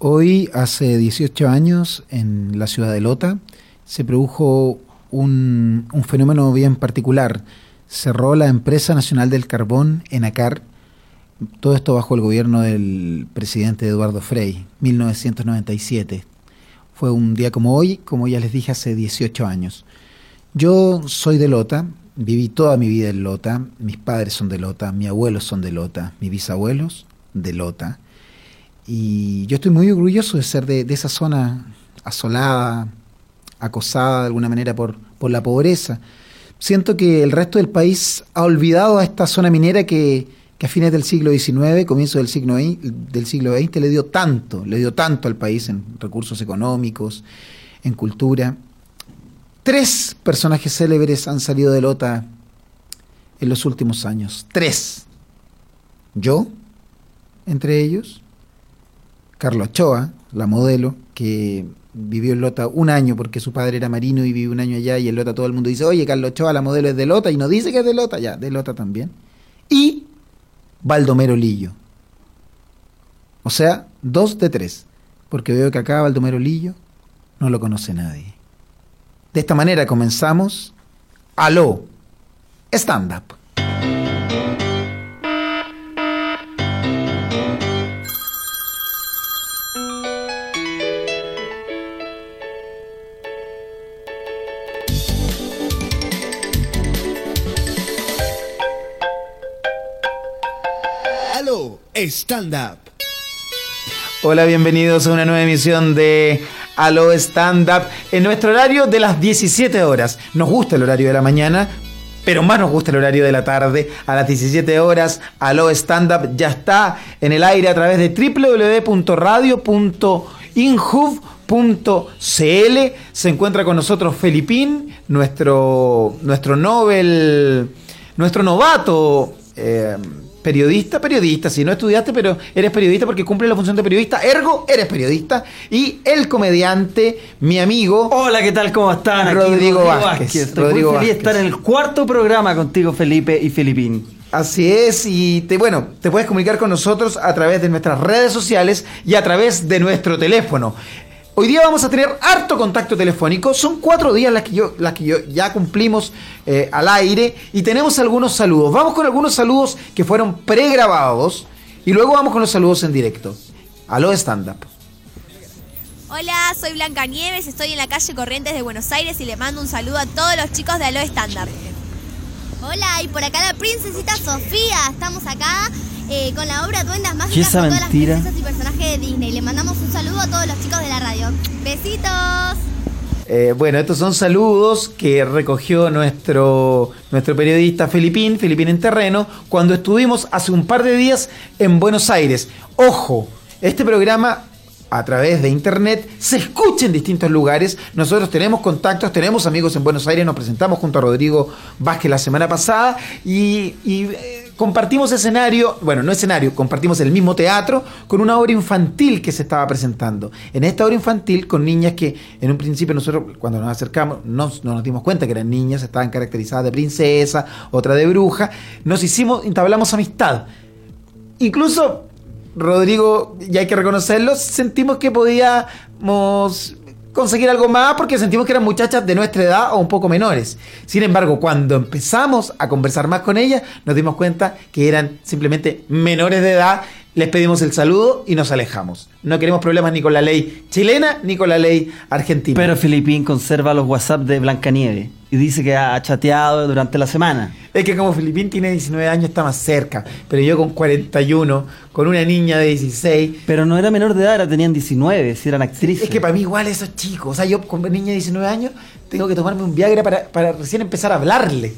Hoy, hace 18 años, en la ciudad de Lota, se produjo un, fenómeno bien particular. Cerró la Empresa Nacional del Carbón, ENACAR, todo esto bajo el gobierno del presidente Eduardo Frei, 1997. Fue un día como hoy, como ya les dije, hace 18 años. Yo soy de Lota, viví toda mi vida en Lota, mis padres son de Lota, mis abuelos son de Lota, mis bisabuelos de Lota y yo estoy muy orgulloso de ser de, esa zona asolada, acosada de alguna manera por, por la pobreza. Siento que el resto del país ha olvidado a esta zona minera que, que a fines del siglo XIX, comienzo del siglo, del siglo XX, le dio tanto, le dio tanto al país en recursos económicos, en cultura. Tres personajes célebres han salido de Lota en los últimos años. Tres. Yo, entre ellos, Carlos Ochoa, la modelo, que vivió en Lota un año porque su padre era marino y vivió un año allá y en Lota todo el mundo dice, oye, Carlos Ochoa, la modelo es de Lota y no dice que es de Lota, ya, de Lota también. Y Baldomero Lillo. O sea, dos de tres, porque veo que acá Baldomero Lillo no lo conoce nadie. De esta manera comenzamos Aló, Stand Up. Stand Up. Hola, bienvenidos a una nueva emisión de Aló Stand Up en nuestro horario de las 17 horas. Nos gusta el horario de la mañana, pero más nos gusta el horario de la tarde. A las 17 horas, Aló Stand Up ya está en el aire a través de www.radio.inhub.cl. Se encuentra con nosotros Felipín, nuestro, nuestro Nobel, nuestro novato. Eh, periodista, periodista, si no estudiaste, pero eres periodista porque cumple la función de periodista, ergo eres periodista, y el comediante, mi amigo. Hola, ¿qué tal? ¿Cómo están? Rodrigo, Vázquez. Rodrigo Vázquez. estar en el cuarto programa contigo, Felipe y Filipín. Así es, y te, bueno, te puedes comunicar con nosotros a través de nuestras redes sociales y a través de nuestro teléfono. Hoy día vamos a tener harto contacto telefónico. Son cuatro días las que yo, las que yo ya cumplimos eh, al aire y tenemos algunos saludos. Vamos con algunos saludos que fueron pregrabados y luego vamos con los saludos en directo. Aló stand up. Hola, soy Blanca Nieves, estoy en la calle Corrientes de Buenos Aires y le mando un saludo a todos los chicos de Aló Stand Up. Hola, y por acá la princesita Sofía, estamos acá eh, con la obra Duendas Mágicas con todas las princesas y personajes de Disney. Le mandamos un saludo a todos los chicos de la radio. Besitos. Eh, bueno, estos son saludos que recogió nuestro, nuestro periodista Filipín, Filipín en terreno, cuando estuvimos hace un par de días en Buenos Aires. Ojo, este programa a través de internet se escucha en distintos lugares. Nosotros tenemos contactos, tenemos amigos en Buenos Aires, nos presentamos junto a Rodrigo Vázquez la semana pasada y, eh, compartimos escenario, bueno, no escenario, compartimos el mismo teatro con una obra infantil que se estaba presentando. En esta obra infantil, con niñas que en un principio nosotros, cuando nos acercamos, no, nos dimos cuenta que eran niñas, estaban caracterizadas de princesa, otra de bruja, nos hicimos, entablamos amistad. Incluso Rodrigo, y hay que reconocerlo, sentimos que podíamos conseguir algo más porque sentimos que eran muchachas de nuestra edad o un poco menores. Sin embargo, cuando empezamos a conversar más con ellas, nos dimos cuenta que eran simplemente menores de edad les pedimos el saludo y nos alejamos. No queremos problemas ni con la ley chilena ni con la ley argentina. Pero Filipín conserva los WhatsApp de Blancanieve y dice que ha chateado durante la semana. Es que como Filipín tiene 19 años está más cerca, pero yo con 41, con una niña de 16. Pero no era menor de edad, era, tenían 19, si eran actrices. Es que para mí igual esos chicos, o sea, yo con niña de 19 años tengo que tomarme un Viagra para, para recién empezar a hablarle.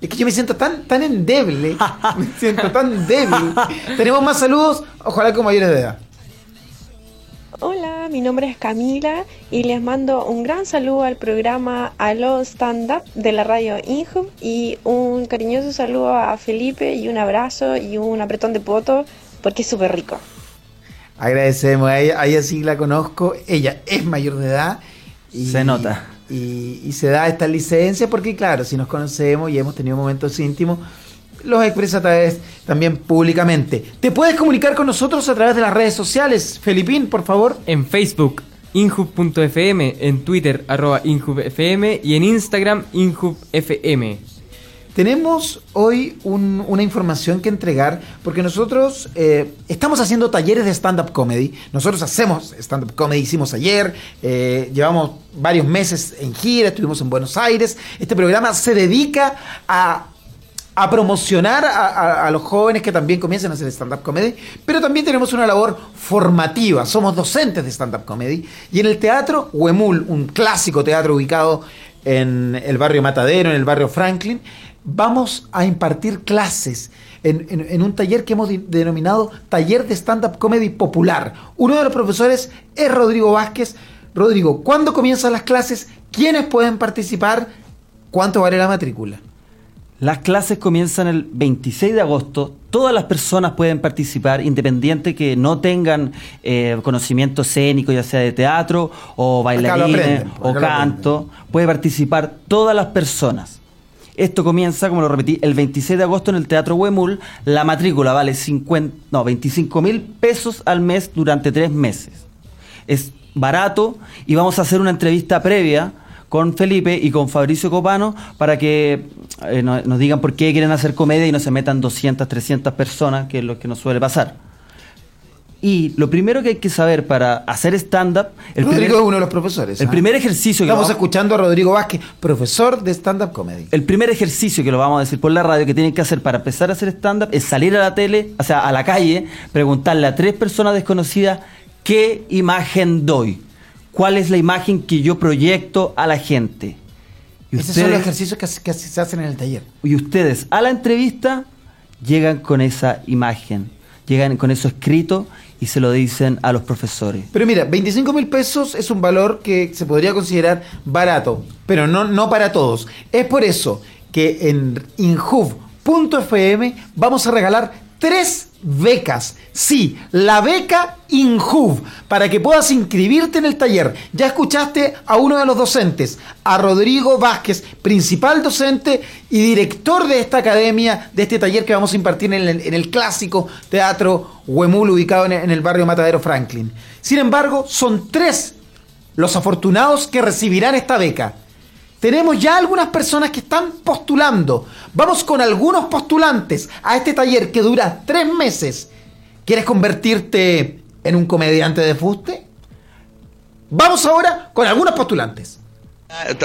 Es que yo me siento tan, tan endeble. me siento tan débil. Tenemos más saludos, ojalá con mayores de edad. Hola, mi nombre es Camila y les mando un gran saludo al programa Aló Stand Up de la radio Inhub y un cariñoso saludo a Felipe y un abrazo y un apretón de poto porque es súper rico. Agradecemos a ella, a ella sí la conozco, ella es mayor de edad. Y, Se nota y, se da esta licencia porque, claro, si nos conocemos y hemos tenido momentos íntimos, los expresa a través también públicamente. ¿Te puedes comunicar con nosotros a través de las redes sociales? Felipín, por favor. En Facebook, inhub.fm, en Twitter, arroba inhubfm y en Instagram, inhubfm. Tenemos hoy un- una información que entregar porque nosotros eh, estamos haciendo talleres de stand-up comedy. Nosotros hacemos stand-up comedy, hicimos ayer, eh, llevamos varios meses en gira, estuvimos en Buenos Aires. Este programa se dedica a, promocionar a, los jóvenes que también comiencen a hacer stand-up comedy, pero también tenemos una labor formativa. Somos docentes de stand-up comedy y en el teatro Huemul, un clásico teatro ubicado en el barrio Matadero, en el barrio Franklin, vamos a impartir clases en, en- en un taller que hemos denominado Taller de Stand-Up Comedy Popular. Uno de los profesores es Rodrigo Vázquez. Rodrigo, ¿cuándo comienzan las clases? ¿Quiénes pueden participar? ¿Cuánto vale la matrícula? Las clases comienzan el 26 de agosto. Todas las personas pueden participar, independiente que no tengan eh, conocimiento escénico, ya sea de teatro o bailarines o canto. Puede participar todas las personas. Esto comienza, como lo repetí, el 26 de agosto en el Teatro Huemul. La matrícula vale 50, no, 25 mil pesos al mes durante tres meses. Es barato y vamos a hacer una entrevista previa con Felipe y con Fabricio Copano para que eh, no- nos digan por qué quieren hacer comedia y no se metan 200, 300 personas, que es lo que nos suele pasar. Y lo primero que hay que saber para hacer stand-up, Rodrigo primer, es uno de los profesores. el ¿ah? primer ejercicio que Estamos vamos- escuchando a Rodrigo Vázquez, profesor de stand-up comedy. el primer ejercicio que lo vamos a decir por la radio que tienen que hacer para empezar a hacer stand-up es salir a la tele, o sea, a la calle, preguntarle a tres personas desconocidas qué imagen doy, cuál es la imagen que yo proyecto a la gente. Y Esos son los ejercicios que, que se hacen en el taller. y ustedes a la entrevista llegan con esa imagen, llegan con eso escrito y se lo dicen a los profesores. Pero mira, 25 mil pesos es un valor que se podría considerar barato, pero no, no para todos. Es por eso que en injuv.fm vamos a regalar tres becas. Sí, la beca Injuv, para que puedas inscribirte en el taller. Ya escuchaste a uno de los docentes, a Rodrigo Vázquez, principal docente y director de esta academia, de este taller que vamos a impartir en el, clásico teatro Huemul, ubicado en el barrio Matadero Franklin. Sin embargo, son tres los afortunados que recibirán esta beca. Tenemos ya algunas personas que están postulando. Vamos con algunos postulantes a este taller que dura tres meses. ¿Quieres convertirte en un comediante de fuste? Vamos ahora con algunos postulantes.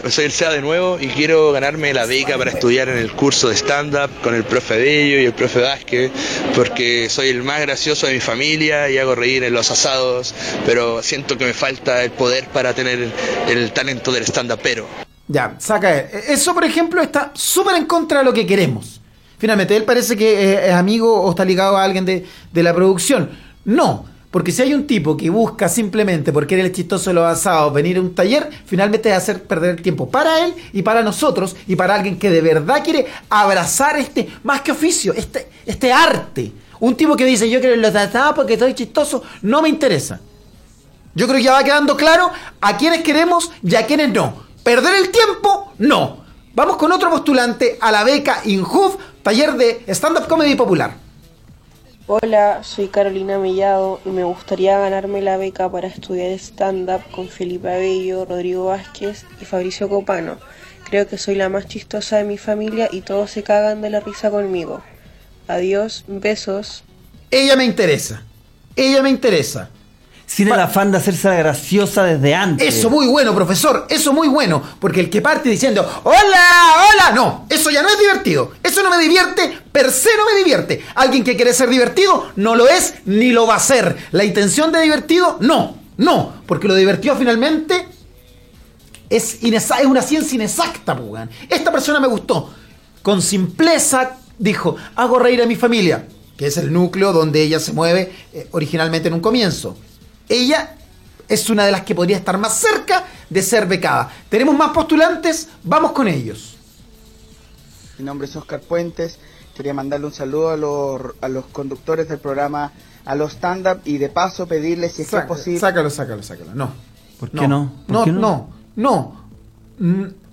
Soy el SEA de nuevo y quiero ganarme la beca para estudiar en el curso de stand-up con el profe Bello y el profe Vázquez, porque soy el más gracioso de mi familia y hago reír en los asados, pero siento que me falta el poder para tener el talento del stand pero Ya, saca él. Eso, por ejemplo, está súper en contra de lo que queremos. Finalmente, él parece que es amigo o está ligado a alguien de, de la producción. No, porque si hay un tipo que busca simplemente porque eres el chistoso de los asados venir a un taller, finalmente es hacer perder el tiempo para él y para nosotros y para alguien que de verdad quiere abrazar este, más que oficio, este, este arte. Un tipo que dice, yo quiero los asados porque soy chistoso, no me interesa. Yo creo que ya va quedando claro a quienes queremos y a quienes no. Perder el tiempo, no. Vamos con otro postulante a la beca INJUV, taller de stand-up comedy popular. Hola, soy Carolina Mellado y me gustaría ganarme la beca para estudiar stand-up con Felipe Abello, Rodrigo Vázquez y Fabricio Copano. Creo que soy la más chistosa de mi familia y todos se cagan de la risa conmigo. Adiós, besos. Ella me interesa. Ella me interesa. Sin el afán de hacerse la graciosa desde antes. Eso muy bueno, profesor. Eso muy bueno. Porque el que parte diciendo, hola, hola, no. Eso ya no es divertido. Eso no me divierte. Per se no me divierte. Alguien que quiere ser divertido no lo es ni lo va a ser. La intención de divertido, no. No. Porque lo divertido finalmente es, inesa- es una ciencia inexacta, pues, weón. Esta persona me gustó. Con simpleza dijo, hago reír a mi familia, que es el núcleo donde ella se mueve eh, originalmente en un comienzo. Ella es una de las que podría estar más cerca de ser becada. Tenemos más postulantes, vamos con ellos. Mi nombre es Oscar Puentes. Quería mandarle un saludo a los, a los conductores del programa, a los stand-up y de paso pedirles si es que es Saca- posible. Sácalo, sácalo, sácalo. No. ¿Por qué no? ¿Por No, qué no, no.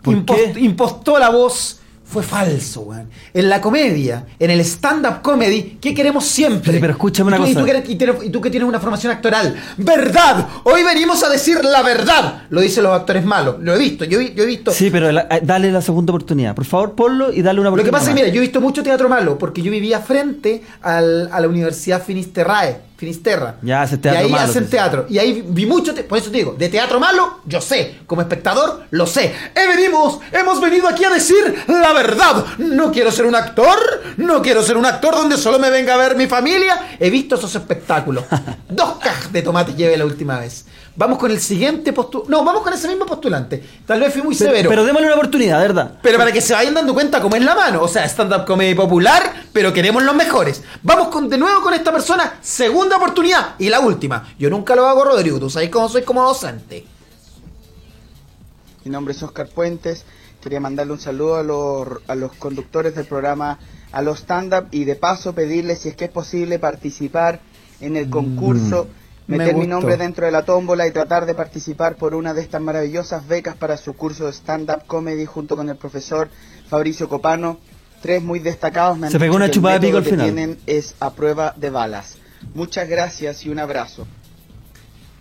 ¿Por impost- qué? Impostó la voz fue falso, weón. En la comedia, en el stand-up comedy, ¿qué queremos siempre? Pero- pero escúchame una Y tú- y cosa. tú que eres- y tú que tienes una formación actoral, ¡verdad! Hoy venimos a decir la verdad. Lo dicen los actores malos. Lo he visto, yo, he- yo he visto. Sí, pero la- eh, dale la segunda oportunidad. Por favor, ponlo y dale una Lo oportunidad. que pasa es que, mira, yo he visto mucho teatro malo porque yo vivía frente al- a la Universidad Finisterrae, Finisterra. Ya, hace Y ahí malo, hacen teatro. Y ahí vi mucho, te- por eso te digo, de teatro malo, yo sé. Como espectador, lo sé. He venimos, hemos venido aquí a decir la verdad. No quiero ser un actor, no quiero ser un actor donde solo me venga a ver mi familia. He visto esos espectáculos. Dos cajas de tomate llevé la última vez. Vamos con el siguiente postulante. No, vamos con ese mismo postulante. Tal vez fui muy Pero, severo. pero démosle una oportunidad, ¿verdad? Pero para que se vayan dando cuenta cómo es la mano. O sea, stand-up comedy popular, pero queremos los mejores. Vamos con, de nuevo con esta persona. Segunda oportunidad. Y la última. Yo nunca lo hago, Rodrigo. Tú sabes cómo soy como docente. Mi nombre es Oscar Puentes. Quería mandarle un saludo a los, a los conductores del programa, a los stand-up y de paso pedirles si es que es posible participar en el concurso, me meter mi nombre dentro de la tómbola y tratar de participar por una de estas maravillosas becas para su curso de stand-up comedy junto con el profesor Fabricio Copano. Tres muy destacados me han Se pegó dicho una chupada de pico al que final. tienen es a prueba de balas. Muchas gracias y un abrazo.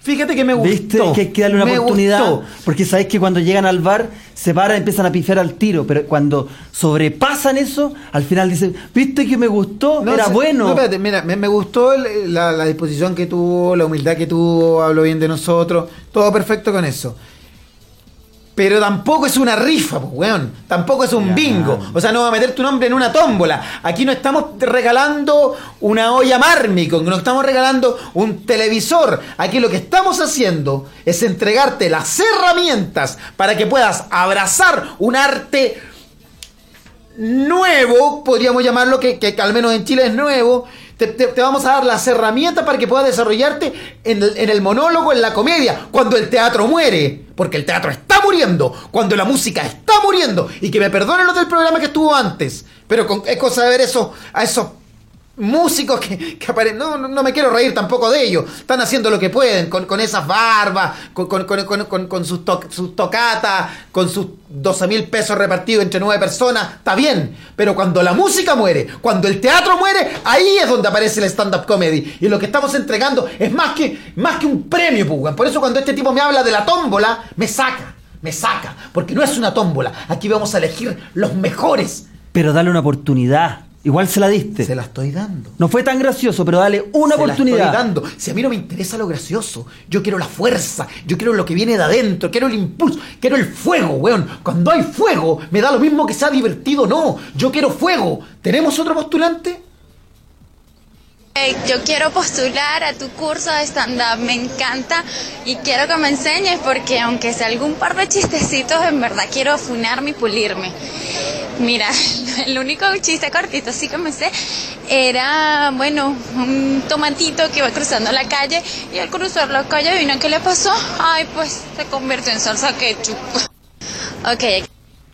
Fíjate que me gustó. ¿Viste? Que hay que darle una Me oportunidad. gustó. Porque sabes que cuando llegan al bar se paran y empiezan a pifiar al tiro. Pero cuando sobrepasan eso, al final dicen, ¿viste que me gustó? No, Era se- bueno. no, espérate, mira, me, me gustó el- la, la disposición que tuvo, la humildad que tuvo, habló bien de nosotros, todo perfecto con eso. Pero tampoco es una rifa, pues, weón. Tampoco es un Ya. bingo. O sea, no va a meter tu nombre en una tómbola. Aquí no estamos regalando una olla mármico, no estamos regalando un televisor. Aquí lo que estamos haciendo es entregarte las herramientas para que puedas abrazar un arte nuevo, podríamos llamarlo, que, que al menos en Chile es nuevo. Te, vamos a dar las herramientas para que puedas desarrollarte en el, en el monólogo, en la comedia, cuando el teatro muere, porque el teatro está muriendo, cuando la música está muriendo, y que me perdonen los del programa que estuvo antes, pero con- es cosa de ver eso, a esos músicos que, aparecen. No, no, no me quiero reír tampoco de ellos. Están haciendo lo que pueden con, con esas barbas, con, con, con- sus, to- sus tocatas, con sus 12 mil pesos repartidos entre nueve personas. Está bien. Pero cuando la música muere, cuando el teatro muere, ahí es donde aparece el stand-up comedy. Y lo que estamos entregando es más que, más que un premio, pues, weón. Por eso cuando este tipo me habla de la tómbola, me saca. Me saca. Porque no es una tómbola. Aquí vamos a elegir los mejores. Pero dale una oportunidad. Igual se la diste. Se la estoy dando. No fue tan gracioso, pero dale una Se la oportunidad. estoy dando. Si a mí no me interesa lo gracioso, yo quiero la fuerza, yo quiero lo que viene de adentro, quiero el impulso, quiero el fuego, weón. Cuando hay fuego, me da lo mismo que sea divertido o no. Yo quiero fuego. ¿Tenemos otro postulante? Yo quiero postular a tu curso de stand-up, me encanta y quiero que me enseñes porque aunque sea algún par de chistecitos, en verdad quiero afunarme y pulirme. Mira, el único chiste cortito así que me sé era, bueno, un tomatito que iba cruzando la calle y al cruzar la calle, ¿vino qué le pasó? Ay, pues se convirtió en salsa ketchup. Ok,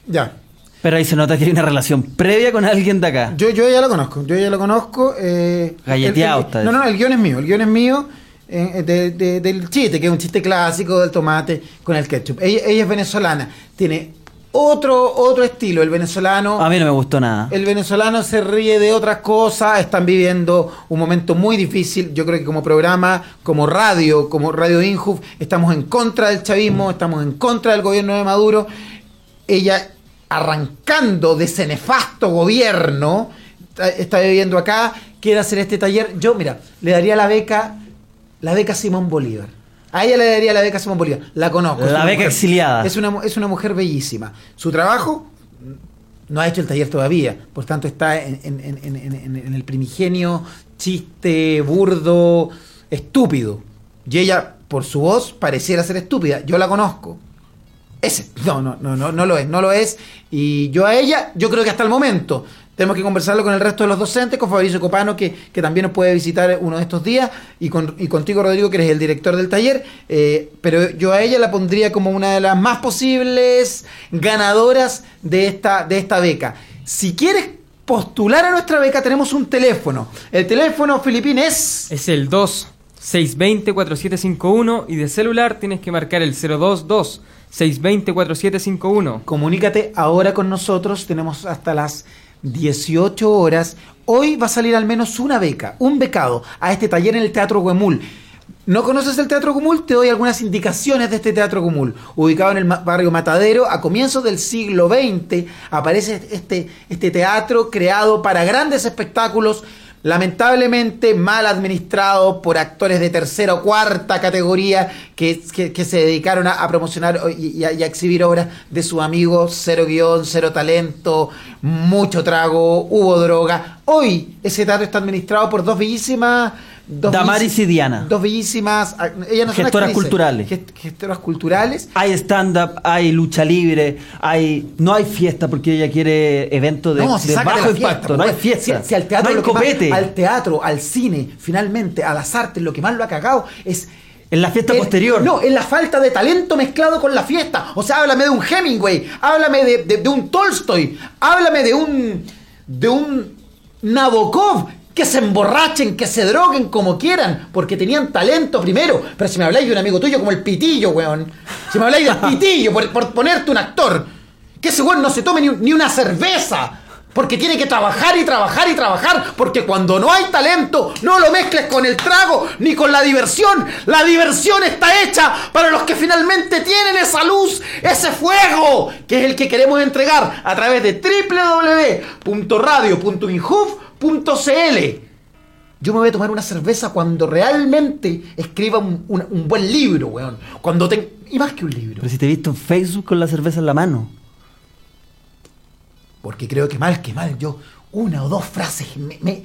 Ya. Pero ahí se nota que hay una relación previa con alguien de acá. Yo, yo ya lo conozco, yo ya lo conozco. Eh, Galleteado el- el- está No, no, el guion es mío, el guion es mío eh, de- de- del chiste, que es un chiste clásico del tomate con el ketchup. Ella, ella es venezolana, tiene otro, otro estilo, el venezolano... A mí no me gustó nada. El venezolano se ríe de otras cosas, están viviendo un momento muy difícil. Yo creo que como programa, como radio, como Radio Injuf, estamos en contra del chavismo, estamos en contra del gobierno de Maduro. Ella, arrancando de ese nefasto gobierno, está, viviendo acá, quiere hacer este taller. Yo, mira, le daría la beca, la beca Simón Bolívar. A ella le daría la beca Simón Bolívar. La conozco. es La una beca mujer- exiliada. Es una, es una mujer bellísima. Su trabajo no ha hecho el taller todavía, por tanto está en- en- en- en el primigenio chiste, burdo, estúpido. Y ella, por su voz, pareciera ser estúpida. Yo la conozco. Ese, no, no, no, no, no lo es, no lo es. Y yo a ella, yo creo que hasta el momento, tenemos que conversarlo con el resto de los docentes, con Fabricio Copano, que, que también nos puede visitar uno de estos días, y, con, y contigo, Rodrigo, que eres el director del taller. eh, pero yo a ella la pondría como una de las más posibles ganadoras de esta, de esta beca. Si quieres postular a nuestra beca, tenemos un teléfono. El teléfono filipín es Es el 2 620-4751 y de celular tienes que marcar el 022 620-4751. Comunícate ahora con nosotros, tenemos hasta las 18 horas. Hoy va a salir al menos una beca, un becado, a este taller en el Teatro Huemul. ¿No conoces el Teatro Cumul? Te doy algunas indicaciones de este Teatro Cumul. Ubicado en el barrio Matadero, a comienzos del siglo XX, aparece este, este teatro creado para grandes espectáculos, lamentablemente mal administrado por actores de tercera o cuarta categoría que, que- se dedicaron a, promocionar y, a, y a exhibir obras de sus amigos, cero guion, cero talento, mucho trago, hubo droga. Hoy ese teatro está administrado por dos bellísimas... Dos Damaris y Diana. Dos bellísimas... ah, Ellas no son Gestoras actrices, culturales. gest- gestoras culturales. Hay stand-up, hay lucha libre, hay no hay fiesta porque ella quiere eventos de, no, bajo de la fiesta, impacto, no hay pues. fiesta. Si, si al teatro no hay más- copete. al teatro, al cine, finalmente, a las artes, lo que más lo ha cagado es En la fiesta posterior. No, es la falta de talento mezclado con la fiesta. O sea, háblame de un Hemingway, háblame de- de un Tolstoy, háblame de un. de un Nabokov. Que se emborrachen, que se droguen como quieran, porque tenían talento primero. Pero si me habláis de un amigo tuyo como el Pitillo, weón. Si me habláis del Pitillo, por, por ponerte un actor, que ese weón no se tome ni una cerveza. Porque tiene que trabajar y trabajar y trabajar. Porque cuando no hay talento, no lo mezcles con el trago ni con la diversión. La diversión está hecha para los que finalmente tienen esa luz, ese fuego, que es el que queremos entregar a través de www.radio.inhoof.cl. Yo me voy a tomar una cerveza cuando realmente escriba un, buen libro, weón. Cuando ten... Y más que un libro. Pero si te he visto en Facebook con la cerveza en la mano. Porque creo que mal que mal yo una o dos frases me, me,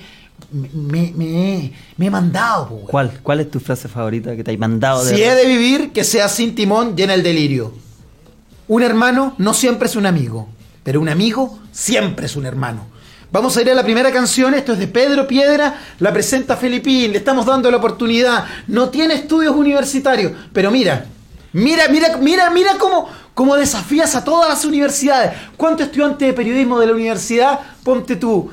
me, me- me he mandado, weón. ¿Cuál? ¿Cuál es tu frase favorita que te hay mandado de Si he de vivir, que sea sin timón en el delirio. Un hermano no siempre es un amigo, pero un amigo siempre es un hermano. Vamos a ir a la primera canción, esto es de Pedro Piedra, la presenta Felipín, le estamos dando la oportunidad, no tiene estudios universitarios, pero mira, mira, mira, mira, mira cómo, cómo desafías a todas las universidades. ¿Cuántos estudiantes de periodismo de la universidad, ponte tú,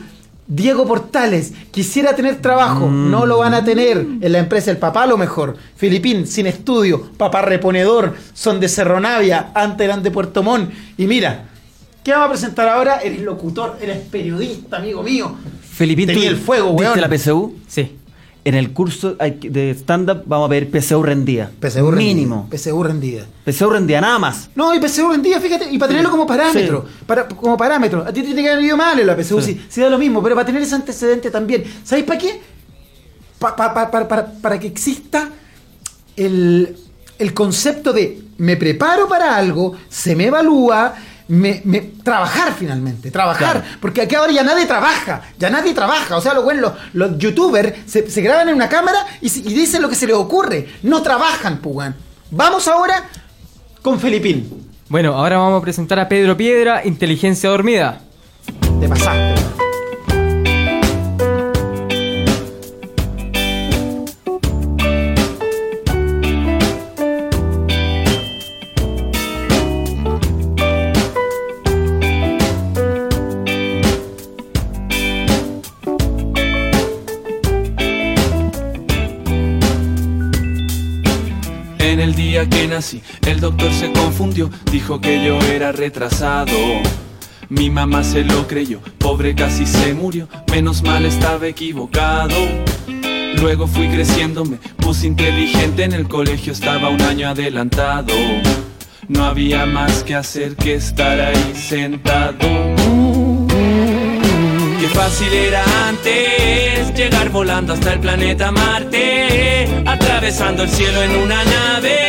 Diego Portales, quisiera tener trabajo, no lo van a tener en la empresa El Papá a lo mejor. Filipín, sin estudio, papá reponedor, son de Cerro Navia, antes eran de Puerto Montt. Y mira, ¿qué vamos a presentar ahora? Eres locutor, eres periodista, amigo mío. Felipín, ¿tú Tenía el fuego, ¿Viste la PSU? Sí. En el curso de stand-up vamos a ver PSU rendida. PSU rendida. Mínimo. PSU rendida. PSU rendida, nada más. No, y PSU rendida, fíjate, y para tenerlo como parámetro, para, como parámetro. A ti te tiene que haber ido mal en la PSU, Sí. sí. sí da lo mismo, pero para tener ese antecedente también. ¿Sabéis para qué? Pa- pa- pa- para, para- para que exista el, el concepto de me preparo para algo, se me evalúa, me, me- trabajar finalmente, trabajar. Claro. Porque aquí ahora ya nadie trabaja, ya nadie trabaja. O sea, los, los, los youtubers se, se graban en una cámara y, dicen lo que se les ocurre. No trabajan, weón. Vamos ahora con Felipín. Bueno, ahora vamos a presentar a Pedro Piedra, Inteligencia Dormida. Te pasaste. Que nací, el doctor se confundió, dijo que yo era retrasado. Mi mamá se lo creyó, pobre casi se murió, menos mal estaba equivocado. Luego fui creciendo, me puse inteligente, en el colegio estaba un año adelantado. No había más que hacer que estar ahí sentado. Qué fácil era antes llegar volando hasta el planeta Marte, atravesando el cielo en una nave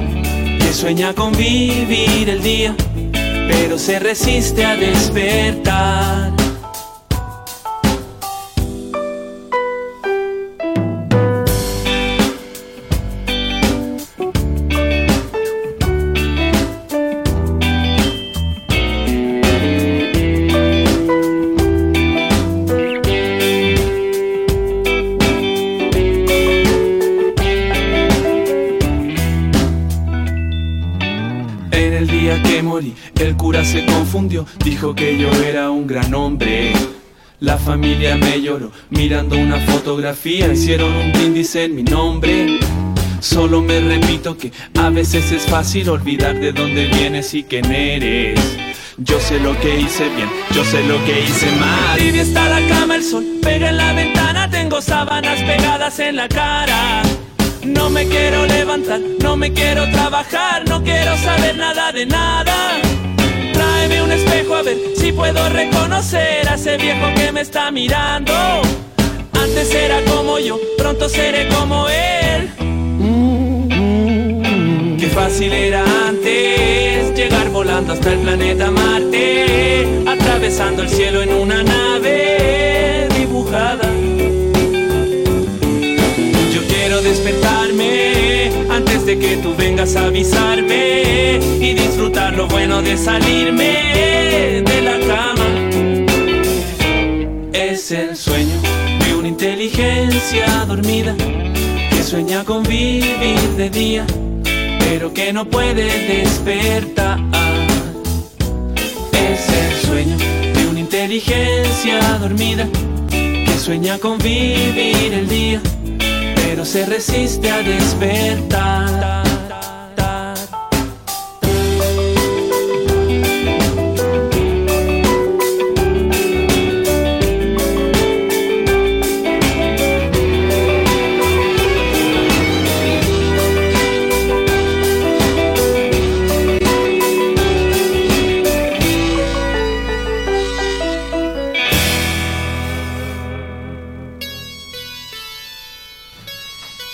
sueña con vivir el día, pero se resiste a despertar. Familia me lloró mirando una fotografía, hicieron un brindis en mi nombre. Solo me repito que a veces es fácil olvidar de dónde vienes y quién eres. Yo sé lo que hice bien, yo sé lo que hice mal. Tibia está la cama, el sol pega en la ventana, tengo sábanas pegadas en la cara. No me quiero levantar, no me quiero trabajar, no quiero saber nada de nada. Espejo a ver si puedo reconocer a ese viejo que me está mirando. Antes era como yo, pronto seré como él. Qué fácil era antes llegar volando hasta el planeta Marte, atravesando el cielo en una nave de que tú vengas a avisarme y disfrutar lo bueno de salirme de la cama. Es el sueño de una inteligencia dormida que sueña con vivir de día, pero que no puede despertar. Es el sueño de una inteligencia dormida que sueña con vivir el día, pero se resiste a despertar.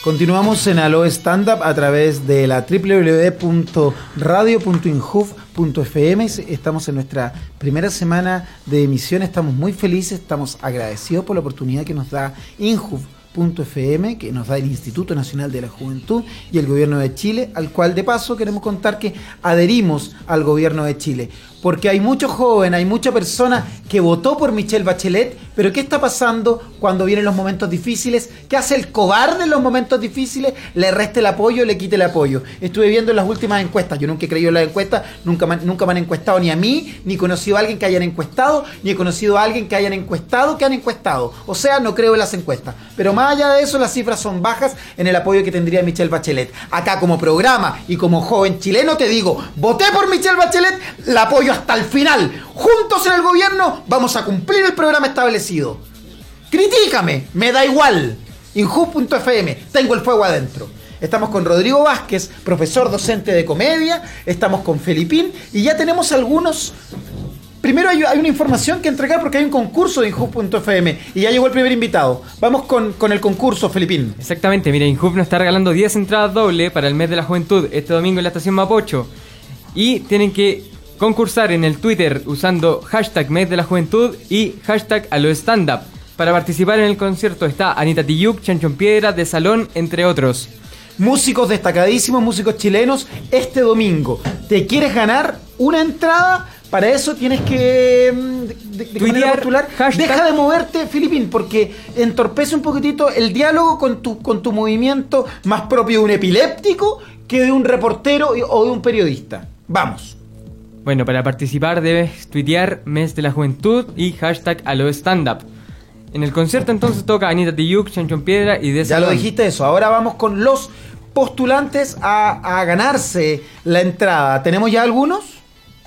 Continuamos en Alo Stand Up a través de la www.radio.inhoof.fm. Estamos en nuestra primera semana de emisión. Estamos muy felices, estamos agradecidos por la oportunidad que nos da Inhoof.fm, que nos da el Instituto Nacional de la Juventud y el Gobierno de Chile, al cual de paso queremos contar que adherimos al Gobierno de Chile. Porque hay mucho joven, hay mucha persona que votó por Michelle Bachelet, pero ¿qué está pasando cuando vienen los momentos difíciles? ¿Qué hace el cobarde en los momentos difíciles? Le resta el apoyo, le quite el apoyo. Estuve viendo en las últimas encuestas, yo nunca he creído en las encuestas, nunca, nunca me han encuestado ni a mí, ni he conocido a alguien que hayan encuestado, ni he conocido a alguien que hayan encuestado que han encuestado. O sea, no creo en las encuestas. Pero más allá de eso, las cifras son bajas en el apoyo que tendría Michelle Bachelet. Acá como programa y como joven chileno te digo, voté por Michelle Bachelet, la apoyo hasta el final. Juntos en el gobierno vamos a cumplir el programa establecido. Critícame, me da igual. Inju.fm, tengo el fuego adentro. Estamos con Rodrigo Vázquez, profesor docente de comedia. Estamos con Felipín y ya tenemos algunos. Primero hay, una información que entregar porque hay un concurso de Inju.fm y ya llegó el primer invitado. Vamos con, con el concurso, Felipín. Exactamente, mira, Inhub nos está regalando 10 entradas doble para el mes de la juventud este domingo en la estación Mapocho. Y tienen que concursar en el Twitter usando hashtag mes de la juventud y hashtag a lo stand up. Para participar en el concierto está Anita Tiyuk, Chanchon Piedra, De Salón, entre otros. Músicos destacadísimos, músicos chilenos, este domingo. ¿Te quieres ganar una entrada? Para eso tienes que mm, de- de- de Tuitear, manera postular. hashtag- Deja de moverte, Filipín, porque entorpece un poquitito el diálogo con tu, con tu movimiento más propio de un epiléptico que de un reportero o de un periodista. Vamos. Bueno, para participar debes tuitear mes de la juventud y hashtag a lo stand up. En el concierto entonces toca Anita Tiyuk, Chanchon Piedra y De Ya lo dijiste eso. Ahora vamos con los postulantes a, a ganarse la entrada. ¿Tenemos ya algunos?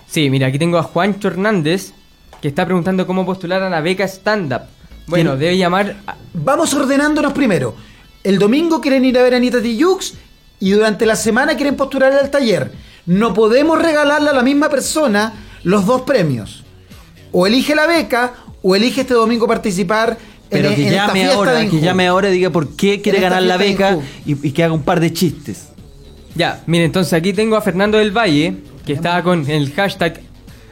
Sí, mira, aquí tengo a Juancho Hernández que está preguntando cómo postular a la beca stand-up. Bueno, ¿Quién? debe llamar. a- Vamos ordenándonos primero. El domingo quieren ir a ver a Anita Tijoux y durante la semana quieren postular al taller. No podemos regalarle a la misma persona los dos premios. O elige la beca o elige este domingo participar Pero en, que en esta llame ahora, de que llame ahora y diga por qué quiere ganar la beca y, y que haga un par de chistes. Ya, mire, entonces aquí tengo a Fernando del Valle que está con el hashtag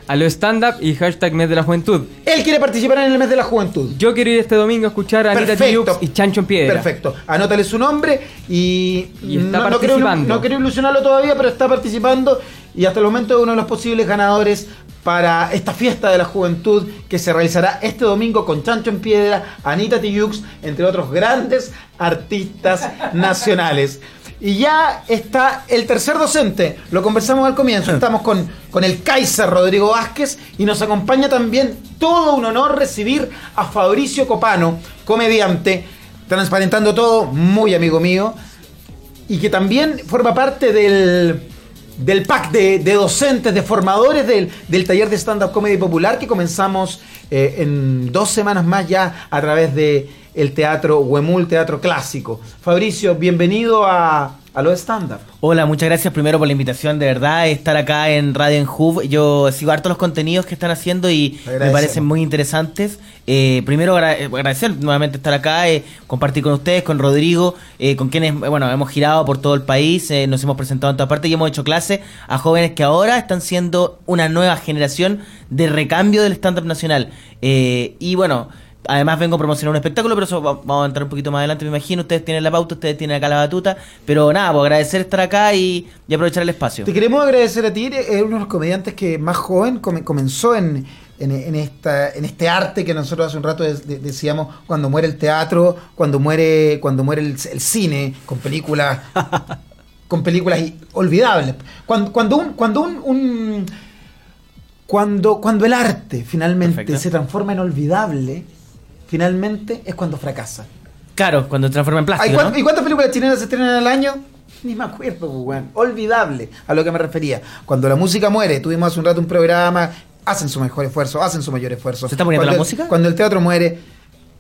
a lo stand-up y hashtag mes de la juventud. Él quiere participar en el mes de la juventud. Yo quiero ir este domingo a escuchar a Anita. Tijoux y Chancho en Piedra. Perfecto. Anótale su nombre y, Y está no, no quiero, no quiero ilusionarlo todavía, pero está participando y hasta el momento es uno de los posibles ganadores para esta fiesta de la juventud que se realizará este domingo con Chancho en Piedra, Anita Tijoux, entre otros grandes artistas nacionales. Y ya está el tercer docente. Lo conversamos al comienzo. Estamos con, con el Kaiser Rodrigo Vázquez y nos acompaña también todo un honor recibir a Fabricio Copano, comediante, transparentando todo, muy amigo mío, y que también forma parte del, del pack de, de docentes, de formadores del, del taller de stand-up comedy popular que comenzamos eh, en dos semanas más ya a través de el teatro Huemul, teatro clásico. Fabricio, bienvenido a, a los stand-up. Hola, muchas gracias primero por la invitación, de verdad, estar acá en Radio en Hub. Yo sigo harto los contenidos que están haciendo y me parecen muy interesantes. Eh, primero agra- agradecer nuevamente estar acá, eh, compartir con ustedes, con Rodrigo, eh, con quienes, bueno, hemos girado por todo el país, eh, nos hemos presentado en todas partes y hemos hecho clase a jóvenes que ahora están siendo una nueva generación de recambio del stand-up nacional. Eh, y bueno... Además vengo a promocionar un espectáculo, pero eso va- vamos a entrar un poquito más adelante, me imagino. Ustedes tienen la pauta, ustedes tienen acá la batuta. Pero nada, pues agradecer estar acá y, y aprovechar el espacio. Te queremos agradecer a ti, eres uno de los comediantes que más joven come- comenzó en, en, en esta, en este arte que nosotros hace un rato de- de- decíamos cuando muere el teatro, cuando muere, cuando muere el, el cine, con películas con películas olvidables. Cuando, cuando un, cuando un, un- cuando, cuando el arte finalmente Perfecto. se transforma en olvidable, finalmente es cuando fracasa. Claro, cuando se transforma en plástico. ¿cuán- ¿no? ¿Y cuántas películas chilenas se estrenan al año? Ni me acuerdo, pues, weón. Olvidable a lo que me refería. Cuando la música muere, tuvimos hace un rato un programa, hacen su mejor esfuerzo, hacen su mayor esfuerzo. ¿Se está muriendo Cuando la el- música? Cuando el teatro muere,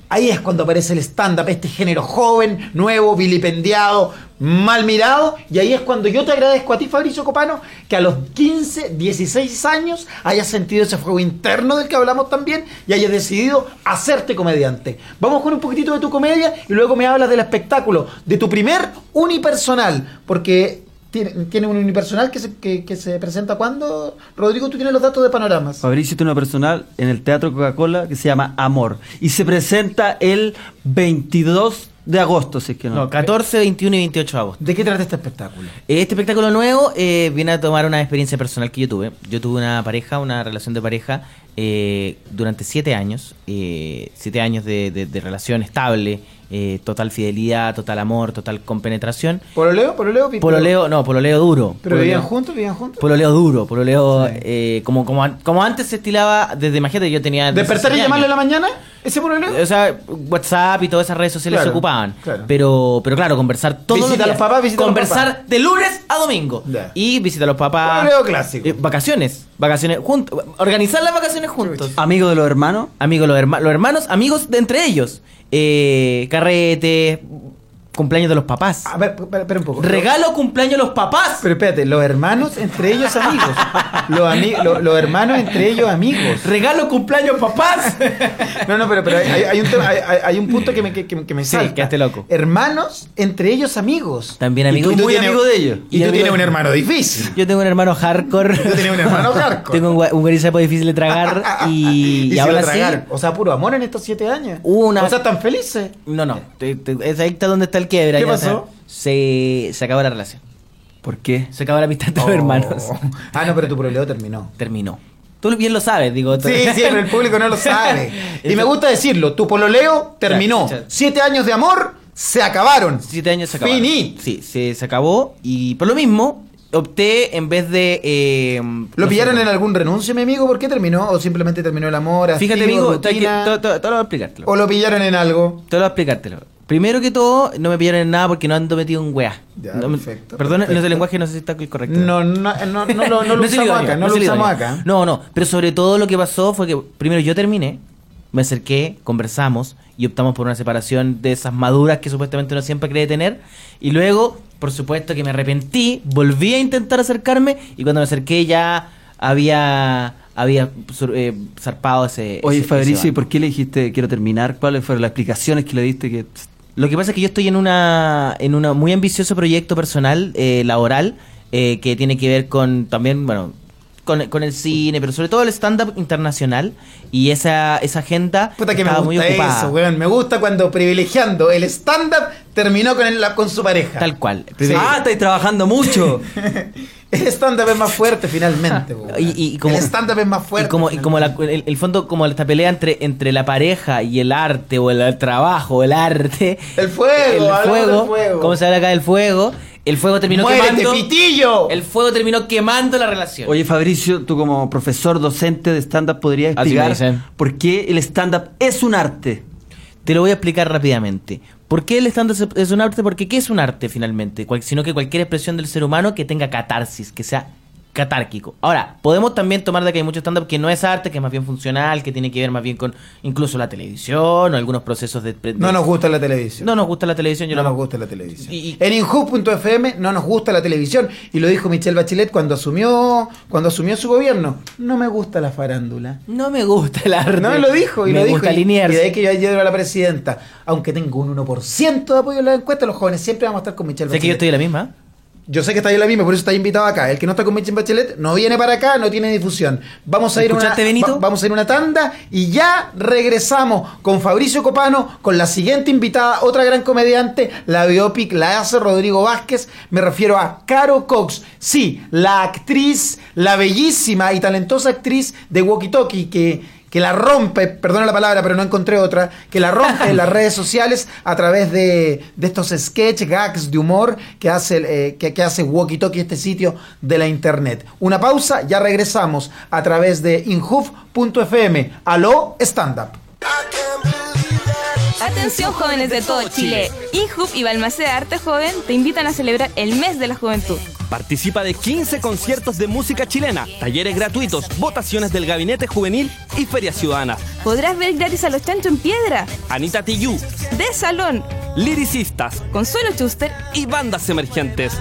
ahí es cuando aparece el stand-up, este género joven, nuevo, vilipendiado, mal mirado. Y ahí es cuando yo te agradezco a ti, Fabricio Copano, que a los 15, 16 años hayas sentido ese fuego interno del que hablamos también y hayas decidido hacerte comediante. Vamos con un poquitito de tu comedia y luego me hablas del espectáculo, de tu primer unipersonal, porque tiene, tiene un unipersonal que se, que, que se presenta cuando. Rodrigo, tú tienes los datos de panoramas. Fabricio tiene una personal en el Teatro Coca-Cola que se llama Amor. Y se presenta el 22 de agosto, si es que no. No, 14, 21 y 28 de agosto. ¿De qué trata este espectáculo? Este espectáculo nuevo eh, viene a tomar una experiencia personal que yo tuve. Yo tuve una pareja, una relación de pareja eh, durante siete años. eh, siete años de, de- de relación estable, eh, total fidelidad, total amor, total compenetración. ¿Pololeo? ¿Pololeo? Pololeo, no, pololeo duro. ¿Pero Pololeo- vivían juntos? ¿Vivían juntos? Pololeo duro, pololeo eh, como, como, como antes se estilaba, desde imagínate yo tenía... ¿Despertar y 17 llamarle a la mañana? ¿Ese pololeo? O sea, WhatsApp y todas esas redes sociales Claro, se ocupaban. claro. Pero, pero claro, conversar todos Visita los a días. los papás, visita a los Conversar papás. de lunes a domingo. Y visita a los papás. Clásico. Eh, vacaciones. Vacaciones juntos. Organizar las vacaciones juntos. Amigo de los hermanos. Amigos, los, herma- los hermanos, amigos de entre ellos. Eh, carrete, cumpleaños de los papás. A ver, espera, espera un poco. Regalo cumpleaños de los papás. Pero espérate, los hermanos entre ellos amigos. Los, ami- lo- los hermanos entre ellos amigos. Regalo cumpleaños papás. No, no, pero, pero hay, hay un, tema- hay, un punto que me, que, que- me Sí, salta. quedaste loco. Hermanos entre ellos amigos. También Y amigos. tú muy tienes- amigo de ellos. Y, Y tú tienes un hermano difícil. Yo tengo un hermano hardcore. Yo tenía un hermano hardcore. tengo un, gua- un guarizapo difícil de tragar. y, y, y ahora lo sí. tragaron. O sea, puro amor en estos siete años. Una- O sea, tan felices. No, no. es ahí está donde está el ¿Qué ya, o sea, pasó? se, se acabó la relación. ¿Por qué? Se acabó la amistad entre Oh. los hermanos. Ah, no, pero tu problema terminó. Terminó. Tú bien lo sabes, digo. Sí, sí, pero el público no lo sabe. Y me gusta decirlo, tu pololeo terminó. Siete años de amor se acabaron. Siete años se acabaron. Finit. Sí, se, se acabó. Y por lo mismo, opté en vez de. eh, ¿Lo no pillaron sé, en algún renuncio, mi amigo? ¿Por qué terminó? ¿O simplemente terminó el amor? Fíjate, amigo, te lo voy a explicártelo. ¿O lo pillaron en algo? Te lo voy a explicártelo. Primero que todo, no me pillaron en nada porque no ando metido en weá. Ya, No perfecto, Perdón, perfecto. ese lenguaje no sé si está correcto. No, no, no, no, lo- no lo usamos acá, no lo usamos acá. No, no, pero sobre todo lo que pasó fue que primero yo terminé, me acerqué, conversamos y optamos por una separación de esas maduras que supuestamente uno siempre cree tener. Y luego, por supuesto que me arrepentí, volví a intentar acercarme y cuando me acerqué ya había había sur- eh, zarpado ese... Oye, ese- ese Fabricio, ¿y por qué le dijiste quiero terminar? ¿Cuáles fueron las explicaciones que le diste que Lo que pasa es que yo estoy en una en un muy ambicioso proyecto personal, eh, laboral, eh, que tiene que ver con también, bueno, con, con el cine, pero sobre todo el stand-up internacional. Y esa, esa agenda Puta que me estaba gusta muy ocupada. eso, weón. Me gusta cuando privilegiando el stand-up terminó con, el- con su pareja. Tal cual. Sí. Ah, estáis trabajando mucho. El stand-up es más fuerte finalmente, weón. Y, y- y como, El stand-up es más fuerte. y como, y como la- el, el fondo, como esta pelea entre, entre la pareja y el arte, o el, trabajo, o el arte. El fuego, el fuego, del fuego. ¿Cómo se habla acá del fuego? El fuego terminó ¡Muérete, quemando. pitillo! El fuego terminó quemando la relación. Oye, Fabricio, tú como profesor docente de stand-up podrías explicar por qué el stand-up es un arte. Te lo voy a explicar rápidamente. ¿Por qué el stand-up es un arte? Porque ¿qué es un arte finalmente? Cual- sino que cualquier expresión del ser humano que tenga catarsis, que sea catárquico. Ahora, podemos también tomar de que hay mucho stand-up que no es arte, que es más bien funcional, que tiene que ver más bien con incluso la televisión o algunos procesos de... de- No nos gusta la televisión. No nos gusta la televisión. Yo no no- nos gusta la televisión. Y- y- En Inhub.fm no nos gusta la televisión. Y lo dijo Michelle Bachelet cuando asumió, cuando asumió su gobierno. No me gusta la farándula. No me gusta el arte. No me lo dijo y me lo dijo. gusta y, y de ahí que yo ayer era la presidenta. Aunque tengo un 1% de apoyo en la encuesta, los jóvenes siempre vamos a estar con Michelle Sé que yo Bachelet. estoy en la misma. Yo sé que está ahí la misma, por eso está invitado acá. El que no está con Michelle Bachelet no viene para acá, no tiene difusión. Vamos a ir una, vamos a ir una tanda y ya regresamos con Fabricio Copano, con la siguiente invitada, otra gran comediante, la biopic la hace Rodrigo Vázquez. Me refiero a Caro Cox. Sí, la actriz, la bellísima y talentosa actriz de Walkie Talkie que que la rompe, perdona la palabra, pero no encontré otra, que la rompe en las redes sociales a través de, de estos sketch, gags de humor que hace, eh, que, hace Walkie Talkie, este sitio de la internet. Una pausa, ya regresamos a través de inhoof.fm. Aló, stand up. Atención jóvenes de todo Chile. INJUB y Balmaceda Arte Joven te invitan a celebrar el mes de la juventud. Participa de 15 conciertos de música chilena, talleres gratuitos, votaciones del Gabinete Juvenil y ferias ciudadanas. Podrás ver gratis a los Chancho en Piedra, Anita Tijoux, de Salón, liricistas Consuelo Schuster y bandas emergentes.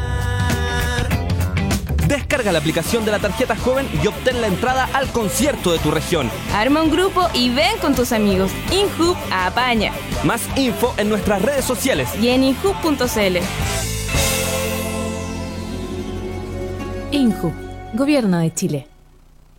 Descarga la aplicación de la tarjeta joven y obtén la entrada al concierto de tu región. Arma un grupo y ven con tus amigos. INJUB apaña. Más info en nuestras redes sociales. Y en injub.cl. INJU, Gobierno de Chile.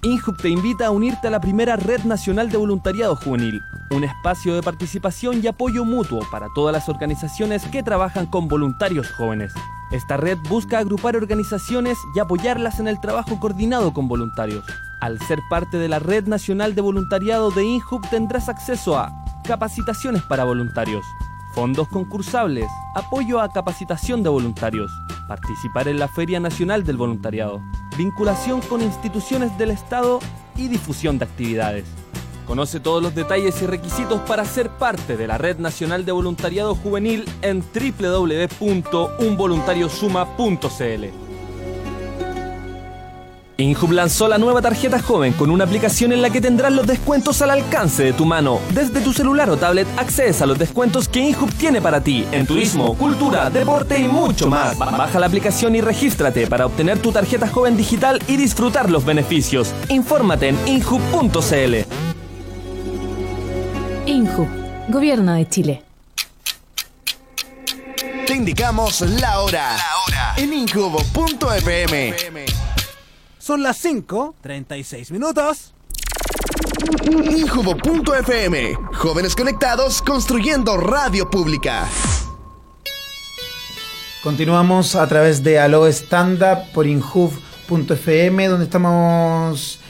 INJUB te invita a unirte a la primera Red Nacional de Voluntariado Juvenil, un espacio de participación y apoyo mutuo para todas las organizaciones que trabajan con voluntarios jóvenes. Esta red busca agrupar organizaciones y apoyarlas en el trabajo coordinado con voluntarios. Al ser parte de la Red Nacional de Voluntariado de INJUB tendrás acceso a capacitaciones para voluntarios, fondos concursables, apoyo a capacitación de voluntarios, participar en la Feria Nacional del Voluntariado, vinculación con instituciones del Estado y difusión de actividades. Conoce todos los detalles y requisitos para ser parte de la Red Nacional de Voluntariado Juvenil en www.unvoluntariosuma.cl. Inhub lanzó la nueva tarjeta joven con una aplicación en la que tendrás los descuentos al alcance de tu mano. Desde tu celular o tablet accedes a los descuentos que Inhub tiene para ti en turismo, cultura, deporte y mucho más. Ba- Baja la aplicación y regístrate para obtener tu tarjeta joven digital y disfrutar los beneficios. Infórmate en inhub.cl. INJU, Gobierno de Chile. Te indicamos la hora. En incubo.fm. Son las 5, 36 minutos. Injubo.fm. Jóvenes conectados construyendo radio pública. Continuamos a través de Aló Stand Up por inhoof.fm, donde estamos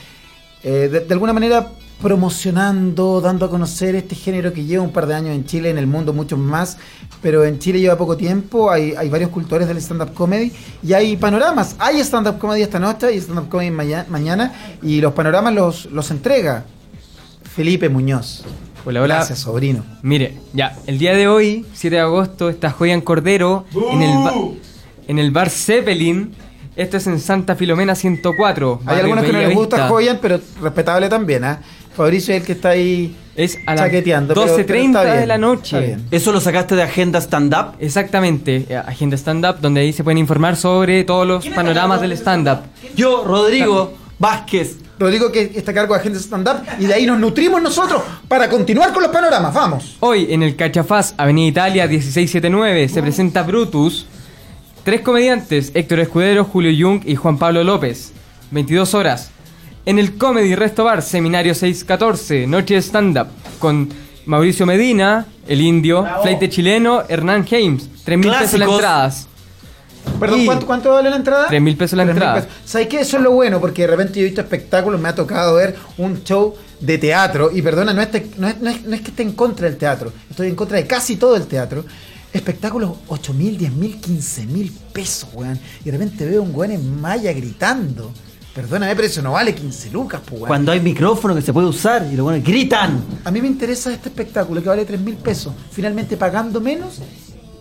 eh, de, de alguna manera promocionando, dando a conocer este género que lleva un par de años en Chile, en el mundo muchos más, pero en Chile lleva poco tiempo, hay, hay varios cultores del stand-up comedy y hay panoramas, hay stand-up comedy esta noche y stand-up comedy maya- mañana y los panoramas los, los entrega Felipe Muñoz. Hola, hola. Gracias, sobrino. Mire, ya, el día de hoy, 7 de agosto, está Joyan Cordero en el, en el bar Zeppelin. Esto es en Santa Filomena 104. Hay algunos que no les gusta. Joyan, pero respetable también, ¿ah? Fabricio es el que está ahí Es a las chaqueteando. pero- 12.30 pero está de la está noche. bien. ¿Eso lo sacaste de Agenda Stand Up? Exactamente, eh, Agenda Stand Up, donde ahí se pueden informar sobre todos los panoramas del stand-up. Yo, Rodrigo Vázquez. Rodrigo que está a cargo de agentes stand-up y de ahí nos nutrimos nosotros para continuar con los panoramas. Vamos. Hoy en el Cachafaz, Avenida Italia 1679, se presenta Brutus. Tres comediantes, Héctor Escudero, Julio Jung y Juan Pablo López. 22 horas. En el Comedy Resto Bar, Seminario 614, Noche de Stand-Up, con Mauricio Medina, El Indio, Flight chileno, Hernán James. 3 mil pesos las Clásicos. entradas. Perdón, Y- ¿cuánto, cuánto vale la entrada? 3 mil pesos la 3.000 entrada. pesos. ¿Sabes qué? Eso es lo bueno, porque de repente yo he visto espectáculos, me ha tocado ver un show de teatro, y perdona, no es, no es, no es- no es que esté en contra del teatro, estoy en contra de casi todo el teatro, espectáculos 8 mil, 10 mil, 15 mil pesos, weón. Y de repente veo un weón en malla gritando. Perdóname, pero eso no vale 15 lucas, pues, weón. Cuando hay micrófono que se puede usar y los buenos gritan. A mí me interesa este espectáculo que vale 3 mil pesos. Finalmente pagando menos,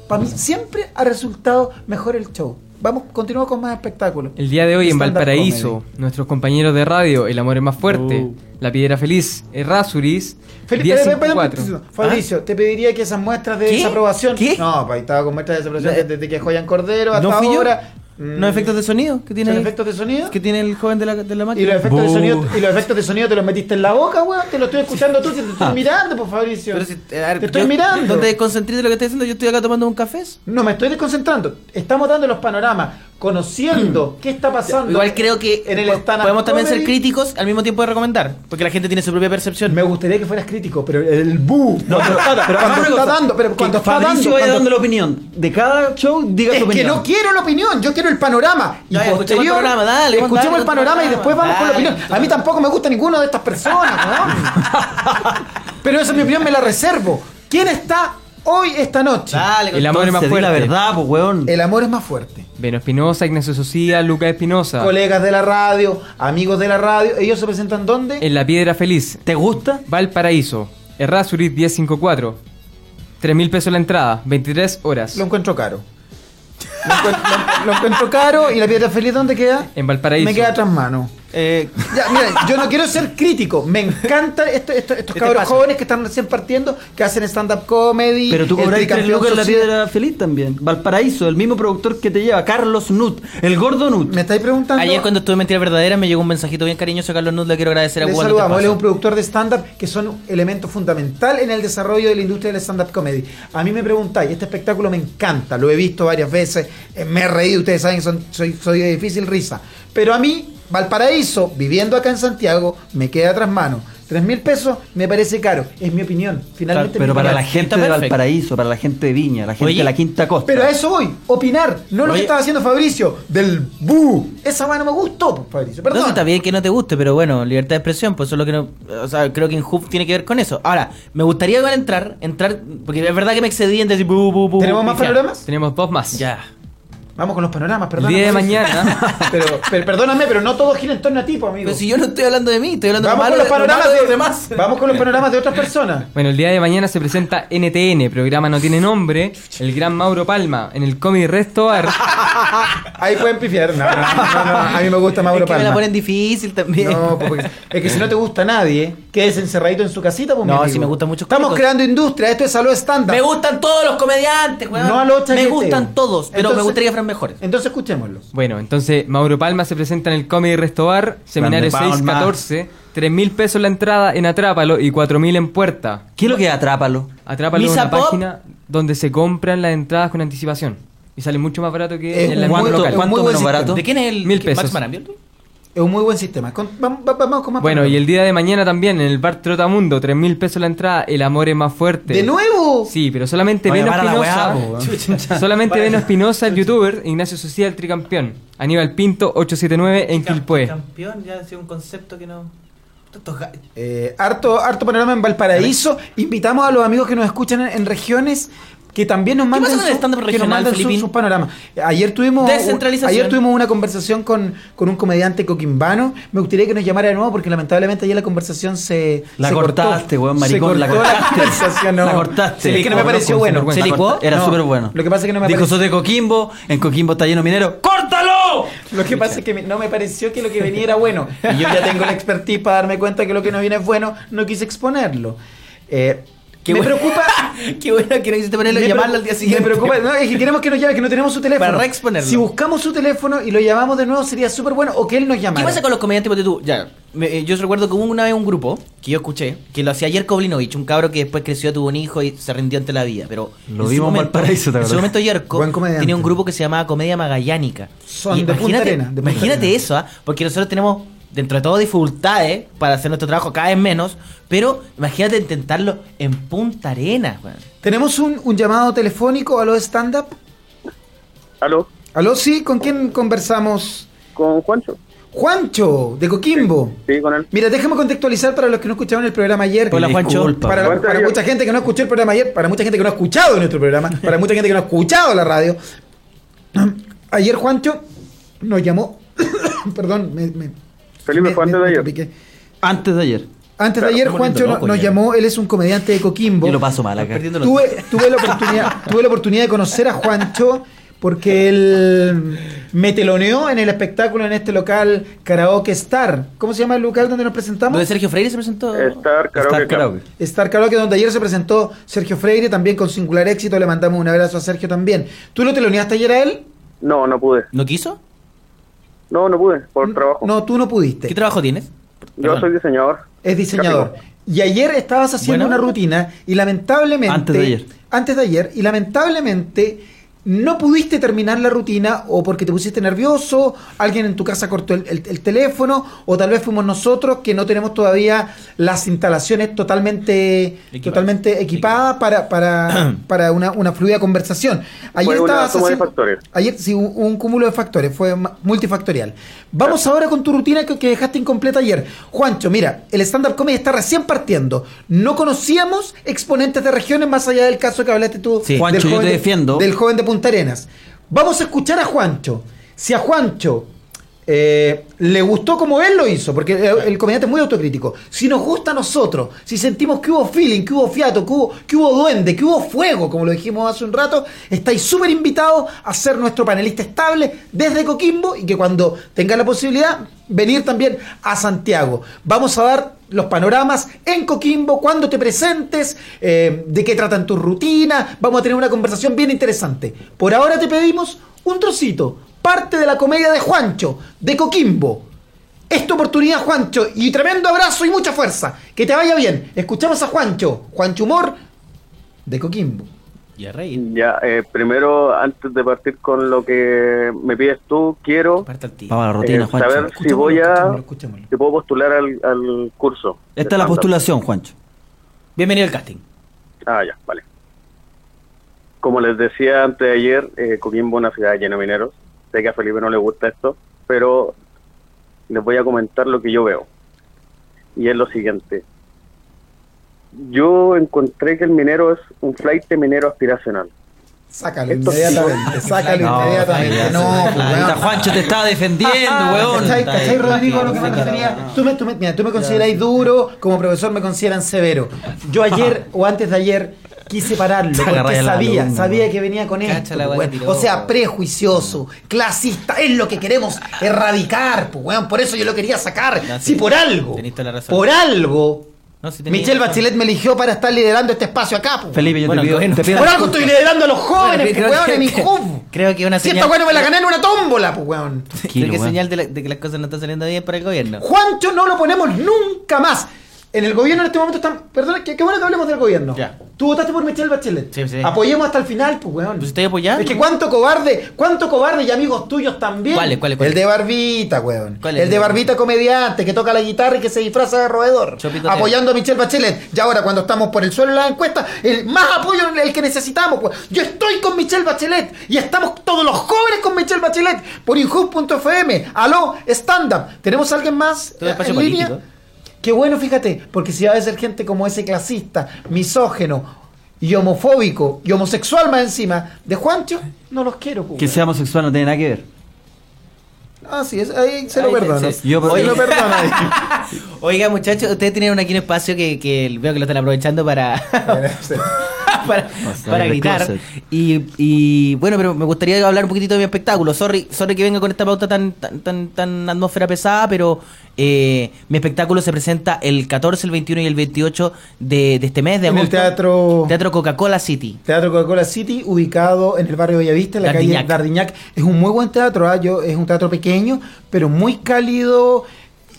para mí siempre ha resultado mejor el show. Vamos, continuamos con más espectáculos. El día de hoy en Valparaíso, comedy. nuestros compañeros de radio, El Amor es más fuerte, Oh. La Piedra Feliz, Errázuriz, Felipe, 1054. Fabricio, te pediría que esas muestras de ¿Qué? desaprobación. ¿Qué? No, pues ahí estaba con muestras de desaprobación desde que Joyan Cordero hasta ¿No yo? Ahora. Mm, ¿No efectos de sonido que tiene ¿Son efectos de sonido? que tiene el joven de la, de la ¿Y máquina? los, efectos de sonido, ¿Y los efectos de sonido te los metiste en la boca, weón? Te lo estoy escuchando tú, te estoy mirando, pues Fabricio. Pero si- eh, ver, te estoy yo- mirando. ¿Dónde desconcentré de lo que estoy haciendo? Yo estoy acá tomando un café. No, me estoy desconcentrando. Estamos dando los panoramas, conociendo qué está pasando. Igual creo que en el podemos también ser críticos al mismo tiempo de recomendar, porque la gente tiene su propia percepción. Me gustaría que fueras crítico, pero el bu. No, pero, cuando, pero cuando está dando, pero que cuando está dando, vaya dando la opinión. De cada show, diga es su que opinión. no quiero la opinión, yo quiero el panorama. Y escuchemos el panorama, dale, escuchemos dale, el panorama y después vamos con la opinión. A mí tampoco me gusta ninguno de estas personas, weón. Pero esa es mi opinión, me la reservo. ¿Quién está hoy, esta noche? Dale, El amor es más fuerte. la verdad, pues, weón. El amor es más fuerte. Beno Espinosa, Ignacio Socia, Lucas Espinosa. Colegas de la radio, amigos de la radio, ellos se presentan ¿dónde? En La Piedra Feliz, ¿Te gusta? Valparaíso, Errázuriz 1054. 3 mil pesos la entrada, 23 horas. Lo encuentro caro. Lo encuentro, lo- lo encuentro caro y la piedra feliz ¿dónde queda? En Valparaíso. Me queda tras mano. Eh, Ya, mira, yo no quiero ser crítico. Me encantan esto- esto- estos ¿Qué te cabros jóvenes que están recién partiendo, que hacen stand-up comedy. pero tú el cobras tres lucas en la piedra feliz también. Valparaíso, el mismo productor que te lleva, Carlos Nut, el gordo Nut. ¿Me estáis preguntando? Ayer cuando estuve en Mentira Verdadera me llegó un mensajito bien cariñoso a Carlos Nut, le quiero agradecer a Le Google. saludamos, él es un productor de stand-up que son un elemento fundamental en el desarrollo de la industria del stand-up comedy. A mí me preguntáis, este espectáculo me encanta, lo he visto varias veces, eh, me he reído, ustedes saben que son- soy, soy de difícil risa. Pero a mí, Valparaíso, viviendo acá en Santiago, me queda tras mano. Tres mil pesos me parece caro, es mi opinión. Finalmente, pero para la gente de perfecto. Valparaíso, para la gente de Viña, la gente Oye, de la Quinta Costa. Pero a eso voy, opinar, no lo que estaba haciendo Fabricio, del bu. Esa weá no me gustó, pues, Fabricio, No, perdón. sí, está bien que no te guste, pero bueno, libertad de expresión, pues eso es lo que no. O sea, creo que en Hub tiene que ver con eso. Ahora, me gustaría igual entrar, entrar, porque es verdad que me excedí en decir bu, bu, bu, ¿Tenemos bu, más ya. panoramas? Tenemos dos más. Ya. Vamos con los panoramas, El perdón. día de mañana, Pero, pero perdóname, pero no todo gira en torno a ti, pues, amigo. Pero si yo no estoy hablando de mí, estoy hablando Vamos de con los panoramas de, los demás. Vamos con los panoramas de otras personas. bueno, el día de mañana se presenta NTN, programa no tiene nombre, el gran Mauro Palma, en el Comedy Restobar. Ahí pueden pifiar. No, no, no, no, a mí me gusta Mauro es que me la Palma. ponen difícil también. No, pues, porque- es que si no te gusta nadie, quedes encerradito en su casita, pues No, sí me gustan mucho Estamos cómicos. creando industria, esto es salud estándar. Me gustan todos los comediantes, weón. No a los Me gustan todos, pero me gustaría mejores. Entonces escuchémoslo. Bueno, entonces Mauro Palma se presenta en el Comedy Restobar, seminario Grande Palma. 614, 3 mil pesos la entrada en Atrápalo y 4 mil en Puerta. ¿Qué es lo que es Atrápalo? Atrápalo es una Pop. página donde se compran las entradas con anticipación. Y sale mucho más barato que Es en la local. ¿Cuánto menos barato? ¿De quién es el Mil Max pesos. Marambio? Es un muy buen sistema. Con- vamos, va- vamos con más Bueno, y el día de mañana también en el bar Trotamundo, 3 mil pesos la entrada, el amor es más fuerte. ¿De nuevo? Sí, pero solamente Veno Espinosa. solamente Veno Espinosa, el youtuber, Ignacio Social, tricampeón. Aníbal Pinto, 879 en Quilpué. Campeón, ya ha sido un concepto que no. Eh, harto, harto panorama en Valparaíso. Invitamos a los amigos que nos escuchan en, en regiones que también nos ¿Qué manden, su- que nos su- sus panoramas. Ayer tuvimos, Descentralización. ayer tuvimos una conversación con, con un comediante coquimbano. Me gustaría que nos llamara de nuevo porque lamentablemente ayer la conversación se La se cortaste, weón, Se maricón, la cortó cortaste. conversación, no. La cortaste. Es que no me pareció bueno. ¿Se licuó? Era No, súper bueno. Lo que pasa es que no me Dijo sos de Coquimbo, en Coquimbo está lleno minero. ¡Córtalo! Lo que pasa es que no me pareció que lo que venía era bueno. Y yo ya tengo la expertise para darme cuenta que lo que no viene es bueno, no quise exponerlo. Eh, Qué me bueno. preocupa. Qué bueno que no quisiste ponerlo y llamarlo al día siguiente. Me preocupa, no, es que queremos que nos llame, que no tenemos su teléfono. Para reexponerlo. Si buscamos su teléfono y lo llamamos de nuevo, sería súper bueno. O que él nos ¿Qué llamara. pasa con los comediantes? Porque tú, ya, me- eh, yo recuerdo que hubo una vez un grupo que yo escuché, que lo hacía ayer Koblinovich, un cabro que después creció, tuvo un hijo y se rindió ante la vida. Pero Lo vimos en Valparaíso, ¿te En su momento Yerko tenía un grupo que se llamaba Comedia Magallánica. Son Y de Punta imagínate, Arena, de Punta imagínate Arena. eso, ¿ah? porque nosotros tenemos dentro de todo dificultades para hacer nuestro trabajo cada vez menos, pero imagínate intentarlo en Punta Arena. weón. Tenemos un, un llamado telefónico a los stand-up. ¿Aló? ¿Aló? Sí, ¿con quién conversamos? Con Juancho. Juancho, de Coquimbo. Sí, con él. Mira, déjame contextualizar para los que no escucharon el programa ayer. Hola, Juancho. Para, mucha gente que no escuchó el programa ayer, para mucha gente que no ha escuchado nuestro programa, para mucha gente que no ha escuchado la radio. Ayer Juancho nos llamó. Perdón, me, me- Felipe, fue antes de ayer. Antes de ayer. Antes de ayer, Juancho loco nos ya. llamó, él es un comediante de Coquimbo. Yo lo paso mal acá. Tuve, tuve, la oportunidad, tuve la oportunidad de conocer a Juancho porque él me teloneó en el espectáculo en este local Karaoke Star. ¿Cómo se llama el local donde nos presentamos? ¿Donde Sergio Freire se presentó? Star Karaoke Star. Karaoke. Star Karaoke, donde ayer se presentó Sergio Freire, también con singular éxito. Le mandamos un abrazo a Sergio también. ¿Tú lo teloneaste ayer a él? No, no pude. ¿No quiso? No, no pude, por trabajo. No, tú no pudiste. ¿Qué trabajo tienes? Yo Perdón. soy diseñador. Es diseñador. Y ayer estabas haciendo Bueno. una rutina y lamentablemente... Antes de ayer. Antes de ayer. Y lamentablemente no pudiste terminar la rutina o porque te pusiste nervioso, alguien en tu casa cortó el, el- el teléfono o tal vez fuimos nosotros que no tenemos todavía las instalaciones totalmente Equipadas. totalmente equipadas para, para, para una, una fluida conversación. Ayer Fue una estabas haciendo- factores. Ayer sí, un, un cúmulo de factores, fue multifactorial. Vamos ahora con tu rutina que, que dejaste incompleta ayer. Juancho, mira, el stand-up comedy está recién partiendo. No conocíamos exponentes de regiones más allá del caso que hablaste tú. Sí. del Juancho, yo te de- defiendo. Del joven de Punta Arenas. Vamos a escuchar a Juancho. Si a Juancho eh, le gustó como él lo hizo, porque el, el comediante es muy autocrítico. Si nos gusta a nosotros, si sentimos que hubo feeling, que hubo fiato, que hubo, que hubo duende, que hubo fuego, como lo dijimos hace un rato, estáis súper invitados a ser nuestro panelista estable desde Coquimbo y que cuando tenga la posibilidad, venir también a Santiago. Vamos a dar los panoramas en Coquimbo, cuando te presentes, eh, de qué tratan tus rutinas, vamos a tener una conversación bien interesante. Por ahora te pedimos un trocito, parte de la comedia de Juancho, de Coquimbo. Esta oportunidad, Juancho, y tremendo abrazo y mucha fuerza. Que te vaya bien. Escuchamos a Juancho, Juancho Humor, de Coquimbo. Y a reír. Ya, eh, primero, antes de partir con lo que me pides tú, quiero. Vamos a la rutina, eh, Juancho. saber si voy a... Escuchémoslo. Si puedo postular al, al curso. Esta es la postulación, Juancho. Bienvenido al casting. Ah, ya, vale. Como les decía antes de ayer, eh, Coquimbo es una ciudad llena de mineros. Sé que a Felipe no le gusta esto, pero les voy a comentar lo que yo veo. Y es lo siguiente. Yo encontré que el minero es un flight minero aspiracional. Sácalo Esto- inmediatamente, sácalo No, inmediatamente. No, pues, weón. Juancho te estaba defendiendo, weón. ¿Cachai, cachai, Rodrigo, lo que sí, me refería? Tú me, tú me- mira, tú me consideráis duro, como profesor me consideran severo. Yo ayer o antes de ayer quise pararlo, porque sabía, alumno, sabía que venía con esto. O sea, prejuicioso, clasista, es lo que queremos erradicar, pues, weón. Por eso yo lo quería sacar. No, si sí, por algo, por algo, No, tenés Michelle razón. Bachelet me eligió para estar liderando este espacio acá, pues. Felipe, yo Bueno, te pido, bueno. te pido Por algo estoy liderando a los jóvenes, Bueno, pues, creo weón, que- en mi hub. Creo que una Si señal. esta weón me la gané en una tómbola, pues, weón. Creo que es weón. señal de, la- de que las cosas no están saliendo bien para el gobierno. Juancho no lo ponemos nunca más. En el gobierno en este momento están. Perdón, qué, bueno que hablemos del gobierno. Ya. Tú votaste por Michelle Bachelet. Sí, sí. Apoyemos hasta el final, pues, weón. Pues estoy apoyando. Es que cuánto cobarde, cuánto cobarde y amigos tuyos también. ¿Cuáles, cuáles, cuáles? El de Barbita, weón. ¿Cuál es? El de Barbita comediante que toca la guitarra y que se disfraza de roedor. Chopito apoyando a Michelle Bachelet. Y ahora cuando estamos por el suelo en la encuesta, el más apoyo el que necesitamos, pues. Yo estoy con Michelle Bachelet y estamos todos los jóvenes con Michelle Bachelet por inhub.fm. Aló, stand up. ¿Tenemos alguien más Todo en línea? político. Qué bueno, fíjate, porque si va a ser gente como ese clasista, misógeno y homofóbico y homosexual más encima de Juancho, no los quiero. pues, Que sea homosexual no tiene nada que ver. Ah, sí, es- ahí se lo perdono. sí. Yo- lo perdono. Oiga, muchachos, ustedes tienen aquí un espacio que, que veo que lo están aprovechando para, para, para el gritar. Y, y, bueno, pero me gustaría hablar un poquitito de mi espectáculo. Sorry, sorry que venga con esta pauta tan, tan, tan, tan atmósfera pesada, pero eh, mi espectáculo se presenta el 14, el 21 y el 28 de, de este mes de En el agosto. teatro, Teatro Coca-Cola City. teatro Coca-Cola City, ubicado en el barrio Bellavista, en la Dardiñac. calle Dardiñac. Es un muy buen teatro, ¿ah? Yo- es un teatro pequeño, pero muy cálido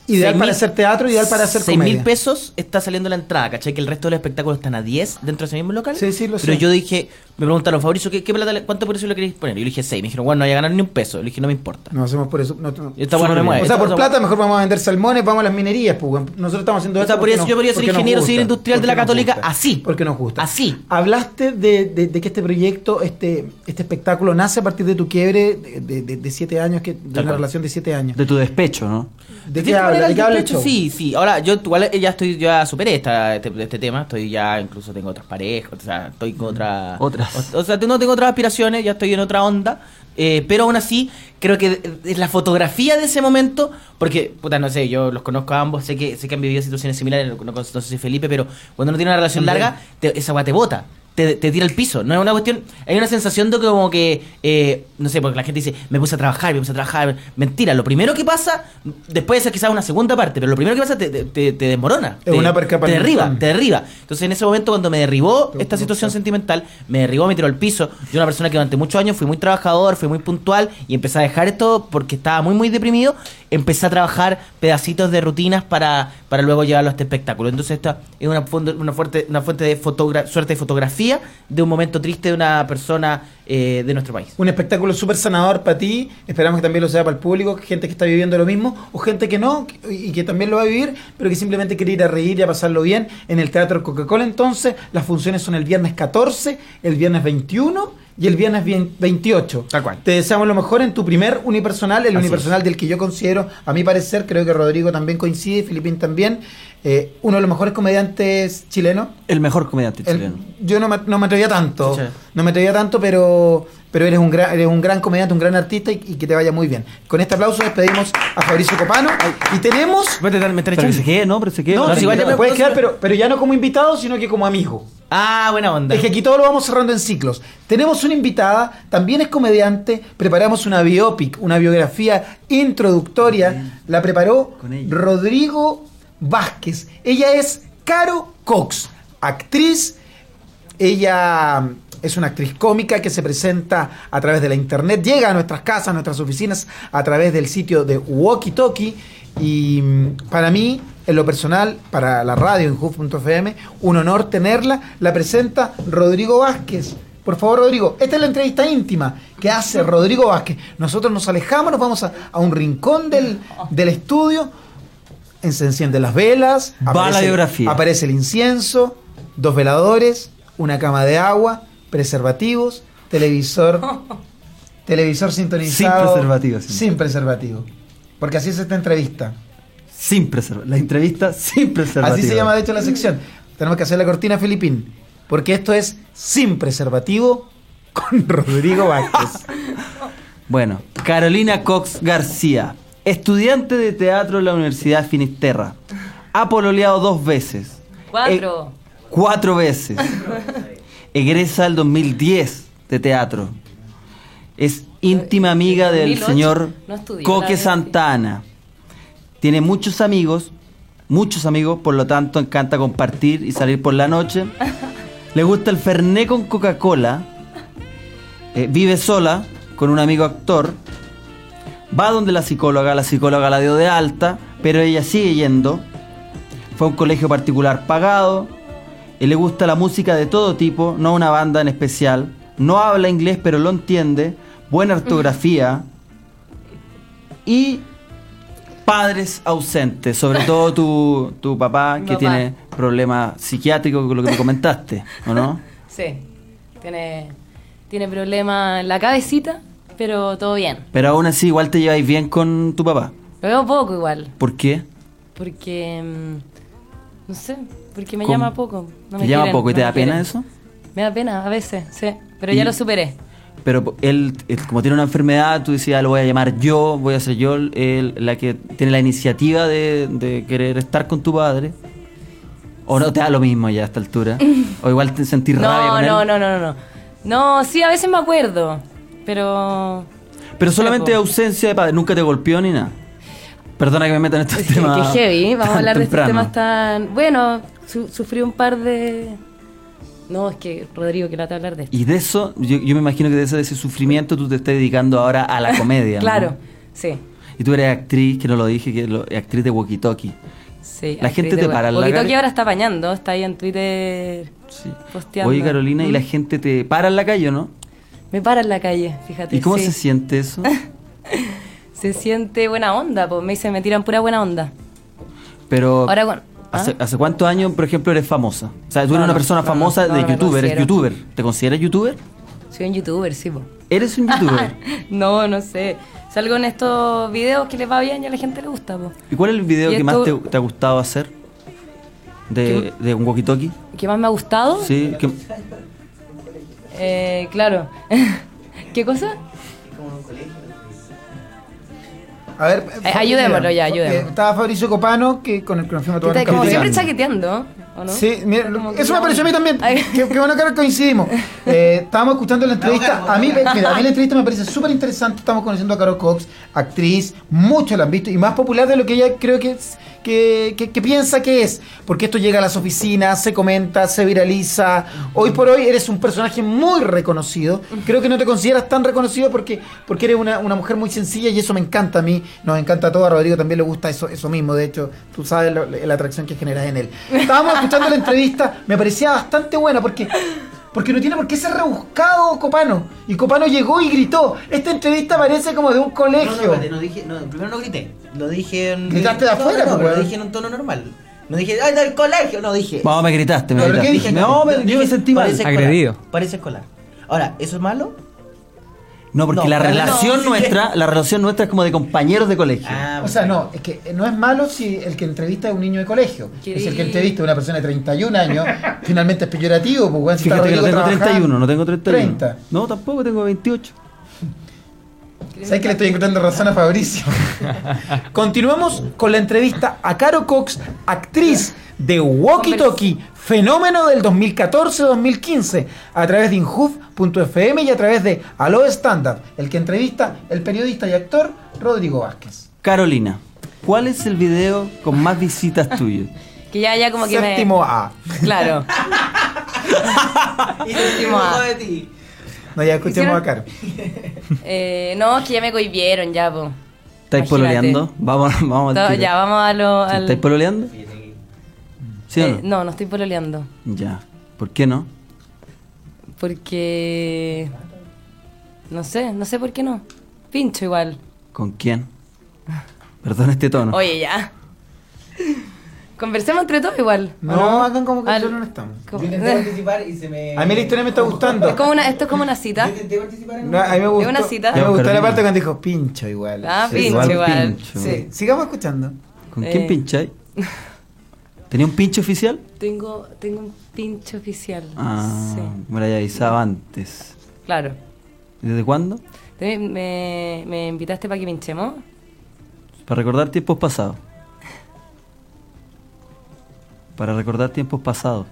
Ideal para mil- hacer teatro, ideal para hacer seis comedia. mil pesos está saliendo la entrada, ¿cachai? Que el resto de los espectáculos están a 10 dentro de ese mismo local. Sí, sí, lo Pero sé. yo dije, me preguntaron, Fabricio, ¿qué, qué plata, le- ¿cuánto precio le queréis poner? Y yo le dije 6. Me dijeron, bueno, no voy a ganar ni un peso. Le dije, no me importa. No hacemos por eso. No, no. Esta weá no me mueve. O sea, por plata mejor vamos a vender salmones, vamos a las minerías. Pues. Nosotros estamos haciendo O sea, por eso yo podría ser ingeniero gusta, civil industrial de la Católica gusta, así. Porque nos gusta. Así. Hablaste de, de- de que este proyecto, este, este espectáculo nace a partir de tu quiebre de, de- de- de siete años, que, de una relación de siete años. De tu despecho, ¿no? ¿De qué cierta Sí, sí. Ahora, yo igual ya estoy, ya superé esta, este, este tema. Estoy ya, incluso tengo otras parejas. O sea, estoy con otra. Otras. O, o sea, no tengo otras aspiraciones, ya estoy en otra onda. eh, pero aún así, creo que es la fotografía de ese momento. Porque, puta, no sé, yo los conozco a ambos. Sé que, sé que han vivido situaciones similares. No, no sé si Felipe, pero cuando uno tiene una relación larga, te- esa weá te bota. Te, te tira al piso, no es una cuestión, hay una sensación de como que, eh, no sé, porque la gente dice, me puse a trabajar, me puse a trabajar, mentira, lo primero que pasa, después de ser quizás una segunda parte, pero lo primero que pasa te, te, te- desmorona, Es una te derriba, te derriba. Entonces en ese momento cuando me derribó esta situación sentimental, me derribó, me tiró al piso, yo una persona que durante muchos años fui muy trabajador, fui muy puntual y empecé a dejar esto porque estaba muy muy deprimido, empecé a trabajar pedacitos de rutinas para, para luego llevarlo a este espectáculo. Entonces esta es una, fuente- una, fuerte, una fuente de suerte de fotografía de un momento triste de una persona eh, de nuestro país. Un espectáculo súper sanador para ti. Esperamos que también lo sea para el público, gente que está viviendo lo mismo o gente que no y que también lo va a vivir, pero que simplemente quiere ir a reír y a pasarlo bien en el Teatro Coca-Cola. Entonces, las funciones son el viernes 14, el viernes 21 y el viernes bien- 28. Tal cual. Te deseamos lo mejor en tu primer unipersonal, el Así unipersonal del que yo considero, a mi parecer, creo que Rodrigo también coincide, Filipín también, eh, uno de los mejores comediantes chilenos. El mejor comediante El- chileno. yo no me, no me atrevía tanto, Sí. no me atrevía tanto, pero, pero eres, un gran, eres un gran comediante, un gran artista y, y que te vaya muy bien. Con este aplauso despedimos a Fabricio Copano y tenemos... Me están Pero que echando. se quede, ¿no? Pero se quede. No, no, si igual ya te me puedes quedar, pero, pero ya no como invitado, sino que como amigo. Ah, buena onda. Es que aquí todo lo vamos cerrando en ciclos. Tenemos una invitada, también es comediante, preparamos una biopic, una biografía introductoria, la preparó Con ella. Rodrigo Vázquez. Ella es Caro Cox, actriz. Ella es una actriz cómica que se presenta a través de la internet, llega a nuestras casas, a nuestras oficinas, a través del sitio de Walkie Talkie. Y mm, para mí, en lo personal, para la radio en Huf.fm, un honor tenerla. La presenta Rodrigo Vázquez. Por favor, Rodrigo, esta es la entrevista íntima que hace Rodrigo Vázquez. Nosotros nos alejamos, nos vamos a, a un rincón del, del estudio. Se encienden las velas. Va la biografía. Aparece el incienso, dos veladores, una cama de agua, preservativos, televisor, televisor sintonizado. Sin preservativo, sí. Sin preservativo. Porque así es esta entrevista. Sin preservativo. La entrevista sin preservativo. Así se llama de hecho la sección. Tenemos que hacer la cortina Filipín. Porque esto es sin preservativo con Rodrigo Vázquez. Bueno, Carolina Cox García, estudiante de teatro en la Universidad Finisterra. Ha pololeado dos veces. Cuatro. Eh, cuatro veces. Egresa el 2010 de teatro. Es íntima amiga del 2008. señor No estudió la Coque. Santana. Tiene muchos amigos, muchos amigos, por lo tanto encanta compartir y salir por la noche. Le gusta el Fernet con Coca-Cola. Eh, vive sola con un amigo actor. Va donde la psicóloga, la psicóloga la dio de alta, pero ella sigue yendo. Fue a un colegio particular pagado. Y le gusta la música de todo tipo, no una banda en especial. No habla inglés, pero lo entiende. Buena ortografía. Y padres ausentes, sobre todo tu, tu papá, que papá. tiene problemas psiquiátricos, con lo que me comentaste, ¿o no? Sí. Tiene, tiene problemas en la cabecita, pero todo bien. Pero aún así, igual te lleváis bien con tu papá. Lo veo poco igual. ¿Por qué? Porque. mm, No sé. Porque me ¿Cómo? llama poco. No ¿Te me llama quieren, poco y no te me da pena quieren. eso? Me da pena a veces, sí. Pero Y- ya lo superé. Pero él, él, como tiene una enfermedad, tú decías, "Ah, lo voy a llamar yo, voy a ser yo el- la que tiene la iniciativa de, de querer estar con tu padre. ¿O no te da lo mismo ya a esta altura? ¿O igual te sentís rabia No, con no, él? no, no, no. No, sí, a veces me acuerdo. Pero. Pero solamente Sí, ausencia de padre, nunca te golpeó ni nada. Perdona que me meta en estos Que, temas. que heavy, vamos a hablar de estos temas tan. Bueno, su- sufrí un par de. No, es que Rodrigo quiere hablar de esto. Y de eso, yo, yo me imagino que de ese, de ese sufrimiento tú te estás dedicando ahora a la comedia. ¿no? Claro, sí. Y tú eres actriz, que no lo dije, que lo- actriz de Walkie Talkie. Sí, La gente te para en la calle. que ahora está bañando, está ahí en Twitter posteando. Oye, Carolina, ¿y la gente te para en la calle o no? Me para en la calle, fíjate. ¿Y cómo sí. se siente eso? Se siente buena onda, pues me dicen, me tiran pura buena onda. Pero, Ahora ¿hace, ¿ah? ¿hace cuántos años, por ejemplo, eres famosa? O sea, tú No, eres una persona no, famosa no, de youtuber, eres youtuber. ¿Te consideras youtuber? Soy un youtuber, sí, po. ¿Eres un youtuber? no, no sé. Salgo en estos videos que les va bien y a la gente le gusta, po. ¿Y cuál es el video Y que más te ha gustado hacer? De, de un walkie-talkie. ¿Qué más me ha gustado? Sí, que- Eh, claro. ¿Qué cosa? A ver, Eh, ayudémoslo ya, ayudémoslo. Eh, estaba Fabricio Copano, que con el que nos fuimos a Que tomar un está como siempre chaqueteando, ¿o no? Sí, mira, Como que eso me pareció a mí también. Qué, qué bueno que ahora coincidimos. Eh, estábamos escuchando la entrevista. A mí, mira, a mí la entrevista me parece súper interesante. Estamos conociendo a Carol Cox, actriz, muchos la han visto y más popular de lo que ella creo que, es- que, piensa que es. Porque esto llega a las oficinas, se comenta, se viraliza. Hoy por hoy eres un personaje muy reconocido. Creo que no te consideras tan reconocido porque, porque eres una, una mujer muy sencilla y eso me encanta a mí. Nos encanta a todos. A Rodrigo también le gusta eso, eso mismo. De hecho, tú sabes la atracción que generas en él. Estábamos escuchando la entrevista, me parecía bastante buena porque, porque no tiene por qué ser rebuscado Copano. Y Copano llegó y gritó. Esta entrevista parece como de un No, no, colegio. espérate, no dije, no, primero no grité. Lo dije en. ¿Gritaste de no, afuera, No, no, pero lo dije en un tono normal. No dije, ¡ay, del colegio! No, dije. No, me gritaste, me ¿Pero qué gritaste. dije? No, me- yo me sentí mal. parece escolar, Agredido. Parece escolar. Ahora, ¿eso es malo? No, porque No, la relación no. nuestra, la relación nuestra es como de compañeros de colegio. O sea, no, es que no es malo si el que entrevista es un niño de colegio. ¿Qué? Es el que entrevista a una persona de 31 años, finalmente es peyorativo, pues weón, si Fíjate que no tengo trabajando. 31, no tengo 31. 30. No, tampoco tengo 28. ¿Sabes que le estoy encontrando razón a Fabricio? Continuamos con la entrevista a Caro Cox, actriz de Walkie Talkie, fenómeno del 2014-2015, a través de Inhoof.fm y a través de Aló Stand Up, el que entrevista el periodista y actor Rodrigo Vázquez. Carolina, ¿cuál es el video con más visitas tuyas? Que ya, ya como que me... Séptimo A. Claro. Séptimo A. No, ya escuchemos a Caro. Eh, no, es que ya me cohibieron ya, po. ¿Estáis pololeando? Vamos, vamos al tiro. Ya, vamos a lo... ¿Sí, al- ¿Estáis pololeando? ¿Sí o Eh, no? no, no estoy pololeando. Ya. ¿Por qué no? Porque... No sé, no sé por qué no. Pincho igual. ¿Con quién? Perdón este tono. Oye, ya. Conversemos entre todos igual. ¿o No, hagan como que Al- nosotros no estamos. como- Yo intenté participar y se me. A mí la historia me está gustando. Es como una, esto es como una cita. No, a mí me gustó, ¿Es una cita? a mí me gustó la parte cuando dijo pincho igual. Ah, Sí, pincho igual. pincho. Sí, sigamos escuchando. ¿Con quién Eh. pincháis? ¿Tenía un pinche oficial? Tengo, tengo un pincho oficial. Ah, Sí, me lo había avisado antes. claro. ¿Y ¿Desde cuándo? Me, me invitaste para que pinchemos. Para recordar tiempos pasados. Para recordar tiempos pasados.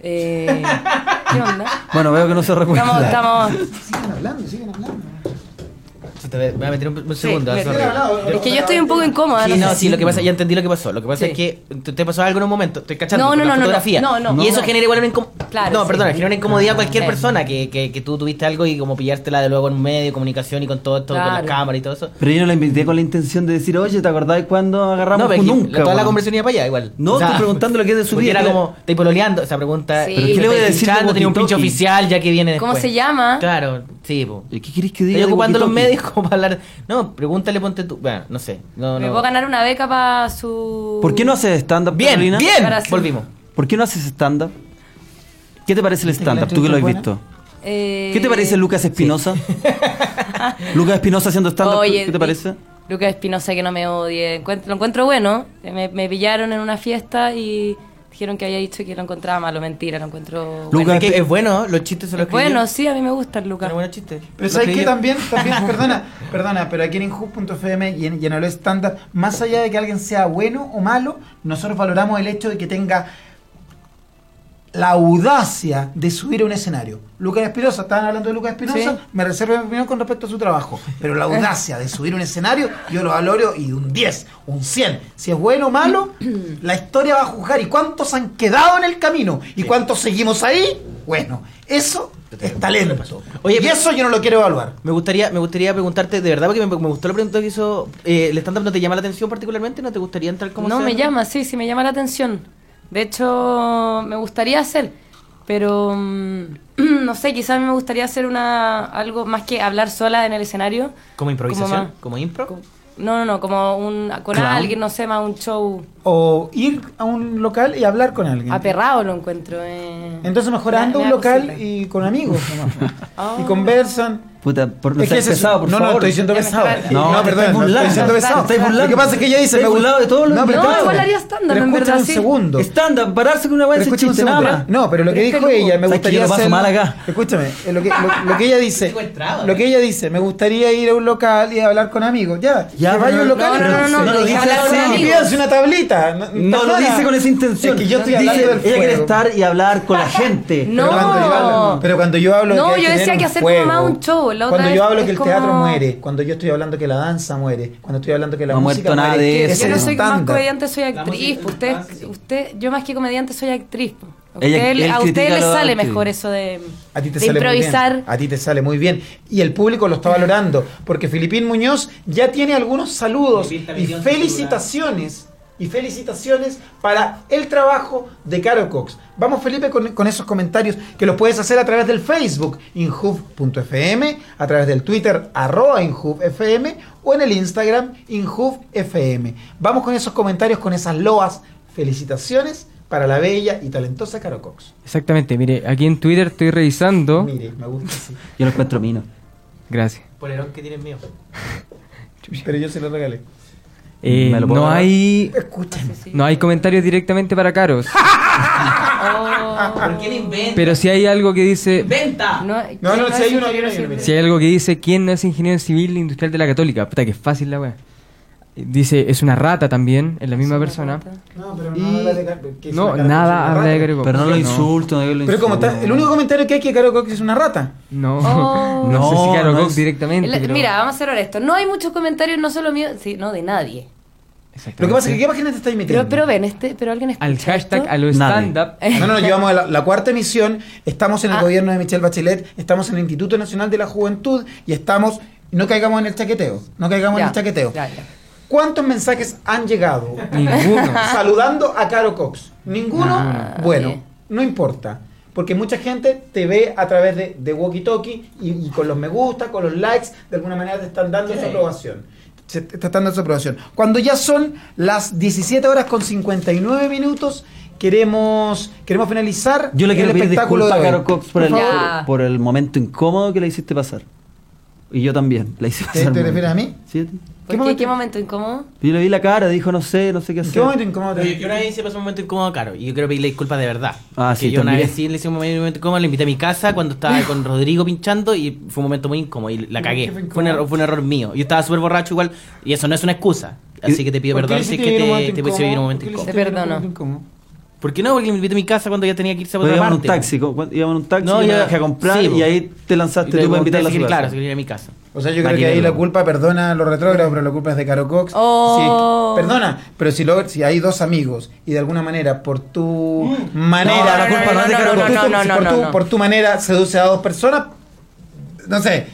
Eh, ¿Qué onda? Bueno, veo que no se recuerda. Estamos, estamos. Siguen hablando, siguen hablando. Te voy- a meter un, un Sí, segundo. me- sorry. es que yo estoy un poco incómoda. Sí, no sé. sí, lo que pasa, ya entendí lo que pasó. Lo que pasa Sí. es que te, te pasó algo en un momento, estoy cachando. No, la fotografía. no, no, Y eso no. genera igual una incomodidad. Claro, no, sí. perdona, genera una incomodidad a cualquier persona que, que, que tú tuviste algo y como pillártela de luego en un medio de comunicación y con todo esto, con Claro. las cámaras y todo eso. Pero yo no la invité con la intención de decir, oye, ¿te acordás cuando agarramos No, pero nunca? toda la weón? conversación iba para allá igual. No, estoy preguntando lo que es de su vida. Era como, estoy pololeando, esa pregunta. ¿Pero qué le voy a decir tenía un pinche oficial ya que viene después. ¿Cómo se llama? Claro, sí, po. ¿Y ¿Qué querés que diga? Estoy ocupando los medios como para hablar. No, pregúntale, ponte tú. Bueno, no sé. No, Me no. puedo ganar una beca para su. ¿Por qué no haces stand-up, Bien, Carolina? bien. Para su- Volvimos. ¿Por qué no haces stand-up? ¿Qué te parece el ¿Viste que la stand-up? Tú que lo has visto. Eh, ¿Qué te parece Lucas Espinosa? Lucas Espinosa haciendo stand-up, Oye, ¿qué te parece? Lucas Espinosa que no me odie. Encuent- lo encuentro bueno. Me, me pillaron en una fiesta y dijeron que había dicho que lo encontraba malo. Mentira, lo encuentro Lucas bueno. Es, que es bueno, los chistes son los Es bueno, sí, a mí me gusta el Lucas. Son buenos chistes. Pero ¿sabes yo. También, también, perdona, perdona, pero aquí en Inhub.fm y en, y en Aló Estándar, más allá de que alguien sea bueno o malo, nosotros valoramos el hecho de que tenga la audacia de subir a un escenario. Lucas Espinosa, estaban hablando de Lucas Espinosa, Sí. me reservo mi opinión con respecto a su trabajo. Pero la audacia de subir a un escenario, yo lo valoro y un 10, un 100. Si es bueno o malo, la historia va a juzgar. ¿Y cuántos han quedado en el camino? ¿Y cuántos seguimos ahí? Bueno, eso es talento. Oye, y eso yo no lo quiero evaluar. Me gustaría, me gustaría preguntarte, de verdad, porque me, me gustó la pregunta que hizo. Eh, ¿El stand-up no te llama la atención particularmente? ¿No te gustaría entrar como No, sea? me llama, sí, sí, me llama la atención. De hecho, me gustaría hacer, pero mm, no sé, quizás me gustaría hacer una algo más que hablar sola en el escenario. ¿Como improvisación? más- ¿Como impro? no, no, no, como un con Clown. alguien, no sé, más un show O ir a un local y hablar con alguien. aperrado lo encuentro. eh. Entonces mejor Me- me un local y con amigos. nomás. Ah. Y conversan. Puta, por no Es que ser ese es- pesado, por no, favor. no, estoy diciendo pesado. No, No, perdón, no estoy diciendo pesado. Estáis burlando. Lo que pasa es que ella dice, me burlado de todos los No, pero No, igual haría en verdad, un sí. segundo. Stand-up, pararse con una buena chiste, nada más. No, pero lo que dijo ella, me ¿Sabes que gustaría yo lo paso hacer- mal acá? Escúchame, eh, lo que, lo, lo que ella dice, lo que ella dice, me gustaría ir a un local y hablar con amigos. Ya, Ya, que vaya a un local. no, y no, no, no, no pídanse una tablita. No, No lo dice con esa intención. Es que yo estoy Dice, hablando del Ella quiere fuego. estar y hablar con la gente. No. Pero cuando yo hablo, pero cuando yo hablo No, que yo decía que hacer como fuego, más un show, la otra cuando yo hablo que el como- teatro muere, cuando yo estoy hablando que la danza muere, cuando estoy hablando que la No ha música muerto nada muere, de eso. Yo no soy más comediante, soy actriz. Usted, usted, yo más que comediante soy actriz. A Ella- usted, él a critica usted le sale mejor eso de, A ti te de sale improvisar. muy bien. A ti te sale muy bien. Y el público lo está valorando. Porque Filipín Muñoz ya tiene algunos saludos y felicitaciones. Y felicitaciones para el trabajo de Caro Cox. Vamos, Felipe, con, con esos comentarios que los puedes hacer a través del Facebook, inhub.fm, a través del Twitter, arroba inhubfm, o en el Instagram, inhubfm. Vamos con esos comentarios, con esas loas. Felicitaciones para la bella y talentosa Caro Cox. Exactamente, mire, aquí en Twitter estoy revisando. Mire, me gusta así. Yo lo encuentro mino. Gracias. Polerón que tienes mío. Pero yo se lo regalé. Eh, ¿Me lo puedo no hay Escúchame. no hay comentarios directamente para Caros, ¿Por qué le inventa? pero si hay algo que dice ¡Inventa! No, No, no, ¿quién si hay uno, si hay algo que dice quién no es ingeniero civil industrial de la Católica, puta que es fácil la wea. Dice es una rata también, es la misma persona. No, pero Y- habla de No, nada habla de Cox. Pero no lo insulto, no lo Pero como está, el único comentario que hay es que Caro Cox es una rata. No, Oh. no, sé si Caro no Cox es- directamente. Pero- Mira, vamos a ser honestos. No hay muchos comentarios, no solo míos, sí, no, de nadie. Lo que pasa es que ¿qué página te estáis metiendo? Pero, pero ven, este, pero alguien escucha al hashtag esto? a lo stand-up. No, no, llevamos a la, la cuarta emisión, estamos en el Ah. gobierno de Michelle Bachelet, estamos en el Instituto Nacional de la Juventud y estamos, no caigamos en el chaqueteo, no caigamos en el chaqueteo. ya, ya. ¿Cuántos mensajes han llegado Ninguno. saludando a Caro Cox? ¿Ninguno? Nadie. Bueno, no importa. Porque mucha gente te ve a través de, de Walkie Talkie y, y con los me gusta, con los likes, de alguna manera te están dando esa aprobación. Se te están dando esa aprobación. Cuando ya son las 17 horas con 59 minutos, queremos, queremos finalizar Yo le quiero el pedir espectáculo disculpas a de. Caro Cox por el, por, por el momento incómodo que le hiciste pasar. Y yo también, la hice ¿Te, te refieres a mí? Sí, a ti. ¿Por qué, momento? ¿Qué momento incómodo? Yo le vi la cara, dijo no sé, no sé qué ¿En hacer. qué momento incómodo Oye, que una vez se pasó un momento incómodo caro y yo quiero pedirle disculpas de verdad. Ah, que sí, yo una vez sí le hice un momento incómodo, le invité a mi casa cuando estaba con Rodrigo pinchando y fue un momento muy incómodo y la cagué. ¿Qué fue Fue un, error, fue un error mío. Yo estaba súper borracho igual y eso no es una excusa. Así que te pido ¿Por qué perdón si es que te, te puse vivir un momento ¿Por qué le incómodo. Te perdono. ¿Por qué no? Porque le invité a mi casa cuando ya tenía que irse a Pues otra íbamos en un parte. íbamos en un taxi, No, yo me dejé a comprar sí, y ahí te lanzaste tú para invitarla a se- casa. Claro, se quería ir a mi casa. O sea, yo creo que que ahí la culpa, perdona los retrógrados, pero la culpa es de Caro Cox. Oh. Perdona, pero si, lo- si hay dos amigos y de alguna manera por tu manera, No, la culpa no, no es de Caro no, Cox, no, tú- no, si no, por, no, tu, no. por tu manera seduce a dos personas, no sé.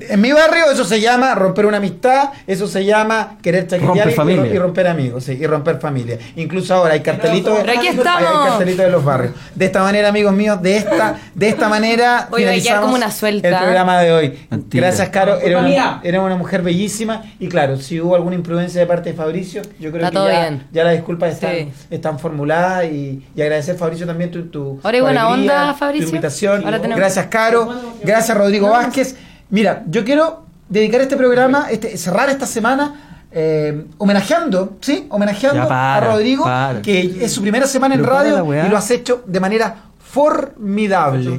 En mi barrio eso se llama romper una amistad, eso se llama querer chaquetear y, familia. y romper amigos, sí, y romper familia. Incluso ahora hay cartelitos, Pero aquí hay- estamos. hay cartelitos de los barrios. De esta manera, amigos míos, de esta, de esta manera quedar finalizamos como una suelta. el programa de hoy. Mentira. Gracias, Caro. Era una, mía. era una mujer bellísima. Y claro, si hubo alguna imprudencia de parte de Fabricio, yo creo Está que todo ya, bien. ya las disculpas están, Sí. están formuladas. Y, y agradecer, Fabricio, también tu, tu, Ahora tu buena alegría, onda, Fabricio. tu invitación. Ahora tenemos- Gracias, Caro. Gracias, Rodrigo Vázquez. Mira, yo quiero dedicar este programa, este, cerrar esta semana. eh, homenajeando, ¿sí? Homenajeando para, a Rodrigo, para. que es su primera semana en Pero radio y lo has hecho de manera formidable.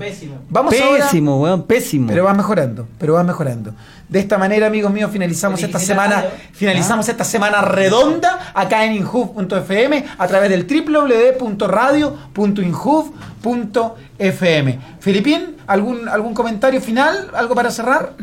Vamos ahora- Pésimo, weón, pésimo. Pero va mejorando, pero va mejorando. De esta manera, amigos míos, finalizamos esta semana, finalizamos esta semana redonda acá en inhub.fm a través del www.radio.inhub.fm. Filipín, ¿algún, ¿algún comentario final? ¿Algo para cerrar?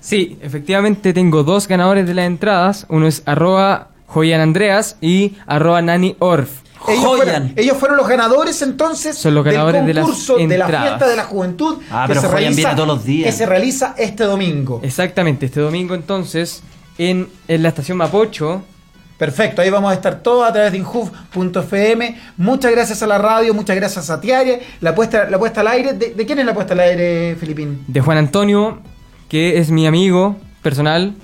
Sí, efectivamente tengo dos ganadores de las entradas. Uno es arroba Joyan Andreas y arroba Nani Orf. Ellos fueron, ellos fueron los ganadores entonces Son los ganadores de del las concurso de, la entradas. fiesta de la juventud Ah, pero Joyan viene todos los días. que se realiza este domingo. Exactamente, este domingo entonces en, en la estación Mapocho. Perfecto, ahí vamos a estar todos a través de inhub.fm. Muchas gracias a la radio, muchas gracias a Tiare. La puesta, la puesta al aire, ¿de, de quién es la puesta al aire, Filipín? de Juan Antonio, que es mi amigo personal.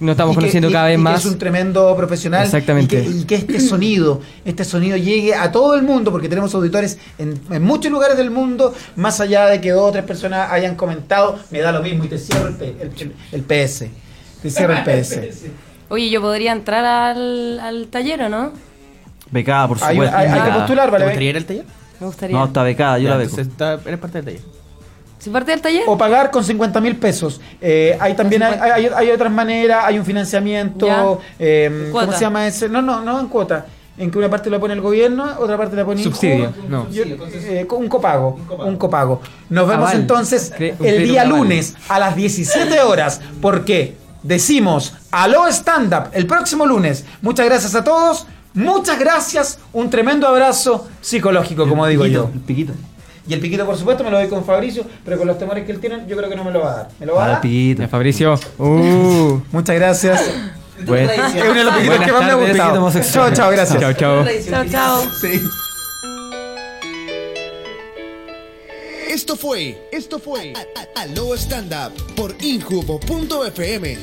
Nos estamos Y que- conociendo cada y vez que más. es un tremendo profesional. Exactamente. Y que, y que este sonido, este sonido llegue a todo el mundo, porque tenemos auditores en, en muchos lugares del mundo, más allá de que dos o tres personas hayan comentado, me da lo mismo y te cierro el, P- el- el- PS. Te cierro el PS. Oye, yo podría entrar al, al taller, ¿o no? Becada, por supuesto. hay- hay que postular, vale. ¿Te gustaría ir al taller? Me gustaría. No, está becada, yo Ya, la beco. está- eres parte del taller. ¿Si parte del taller? O pagar con 50 mil pesos. Eh, hay también hay, hay- hay otras maneras, hay un financiamiento. Eh, ¿Cómo se llama ese? No, no, no en cuota. En que una parte la pone el gobierno, otra parte la pone Subsidio, Injuv. no. Yo- eh, un copago, un copago. Nos vemos Aval. entonces Cre- el día lunes a las 17 horas, porque decimos aló stand up el próximo lunes. Muchas gracias a todos. Muchas gracias. Un tremendo abrazo psicológico, como digo yo. El piquito. Y el piquito, por supuesto, me lo doy con Fabricio, pero con los temores que él tiene, yo creo que no me lo va a dar. ¿Me lo va a dar? piquito. Fabricio. Uh. Muchas gracias. Bueno. Es uno de los piquitos que más me gustado. Chao, chao, gracias. Chao, chao. Chao, chao. Esto fue, esto fue A- A- Aló Stand Up por Injubo.fm.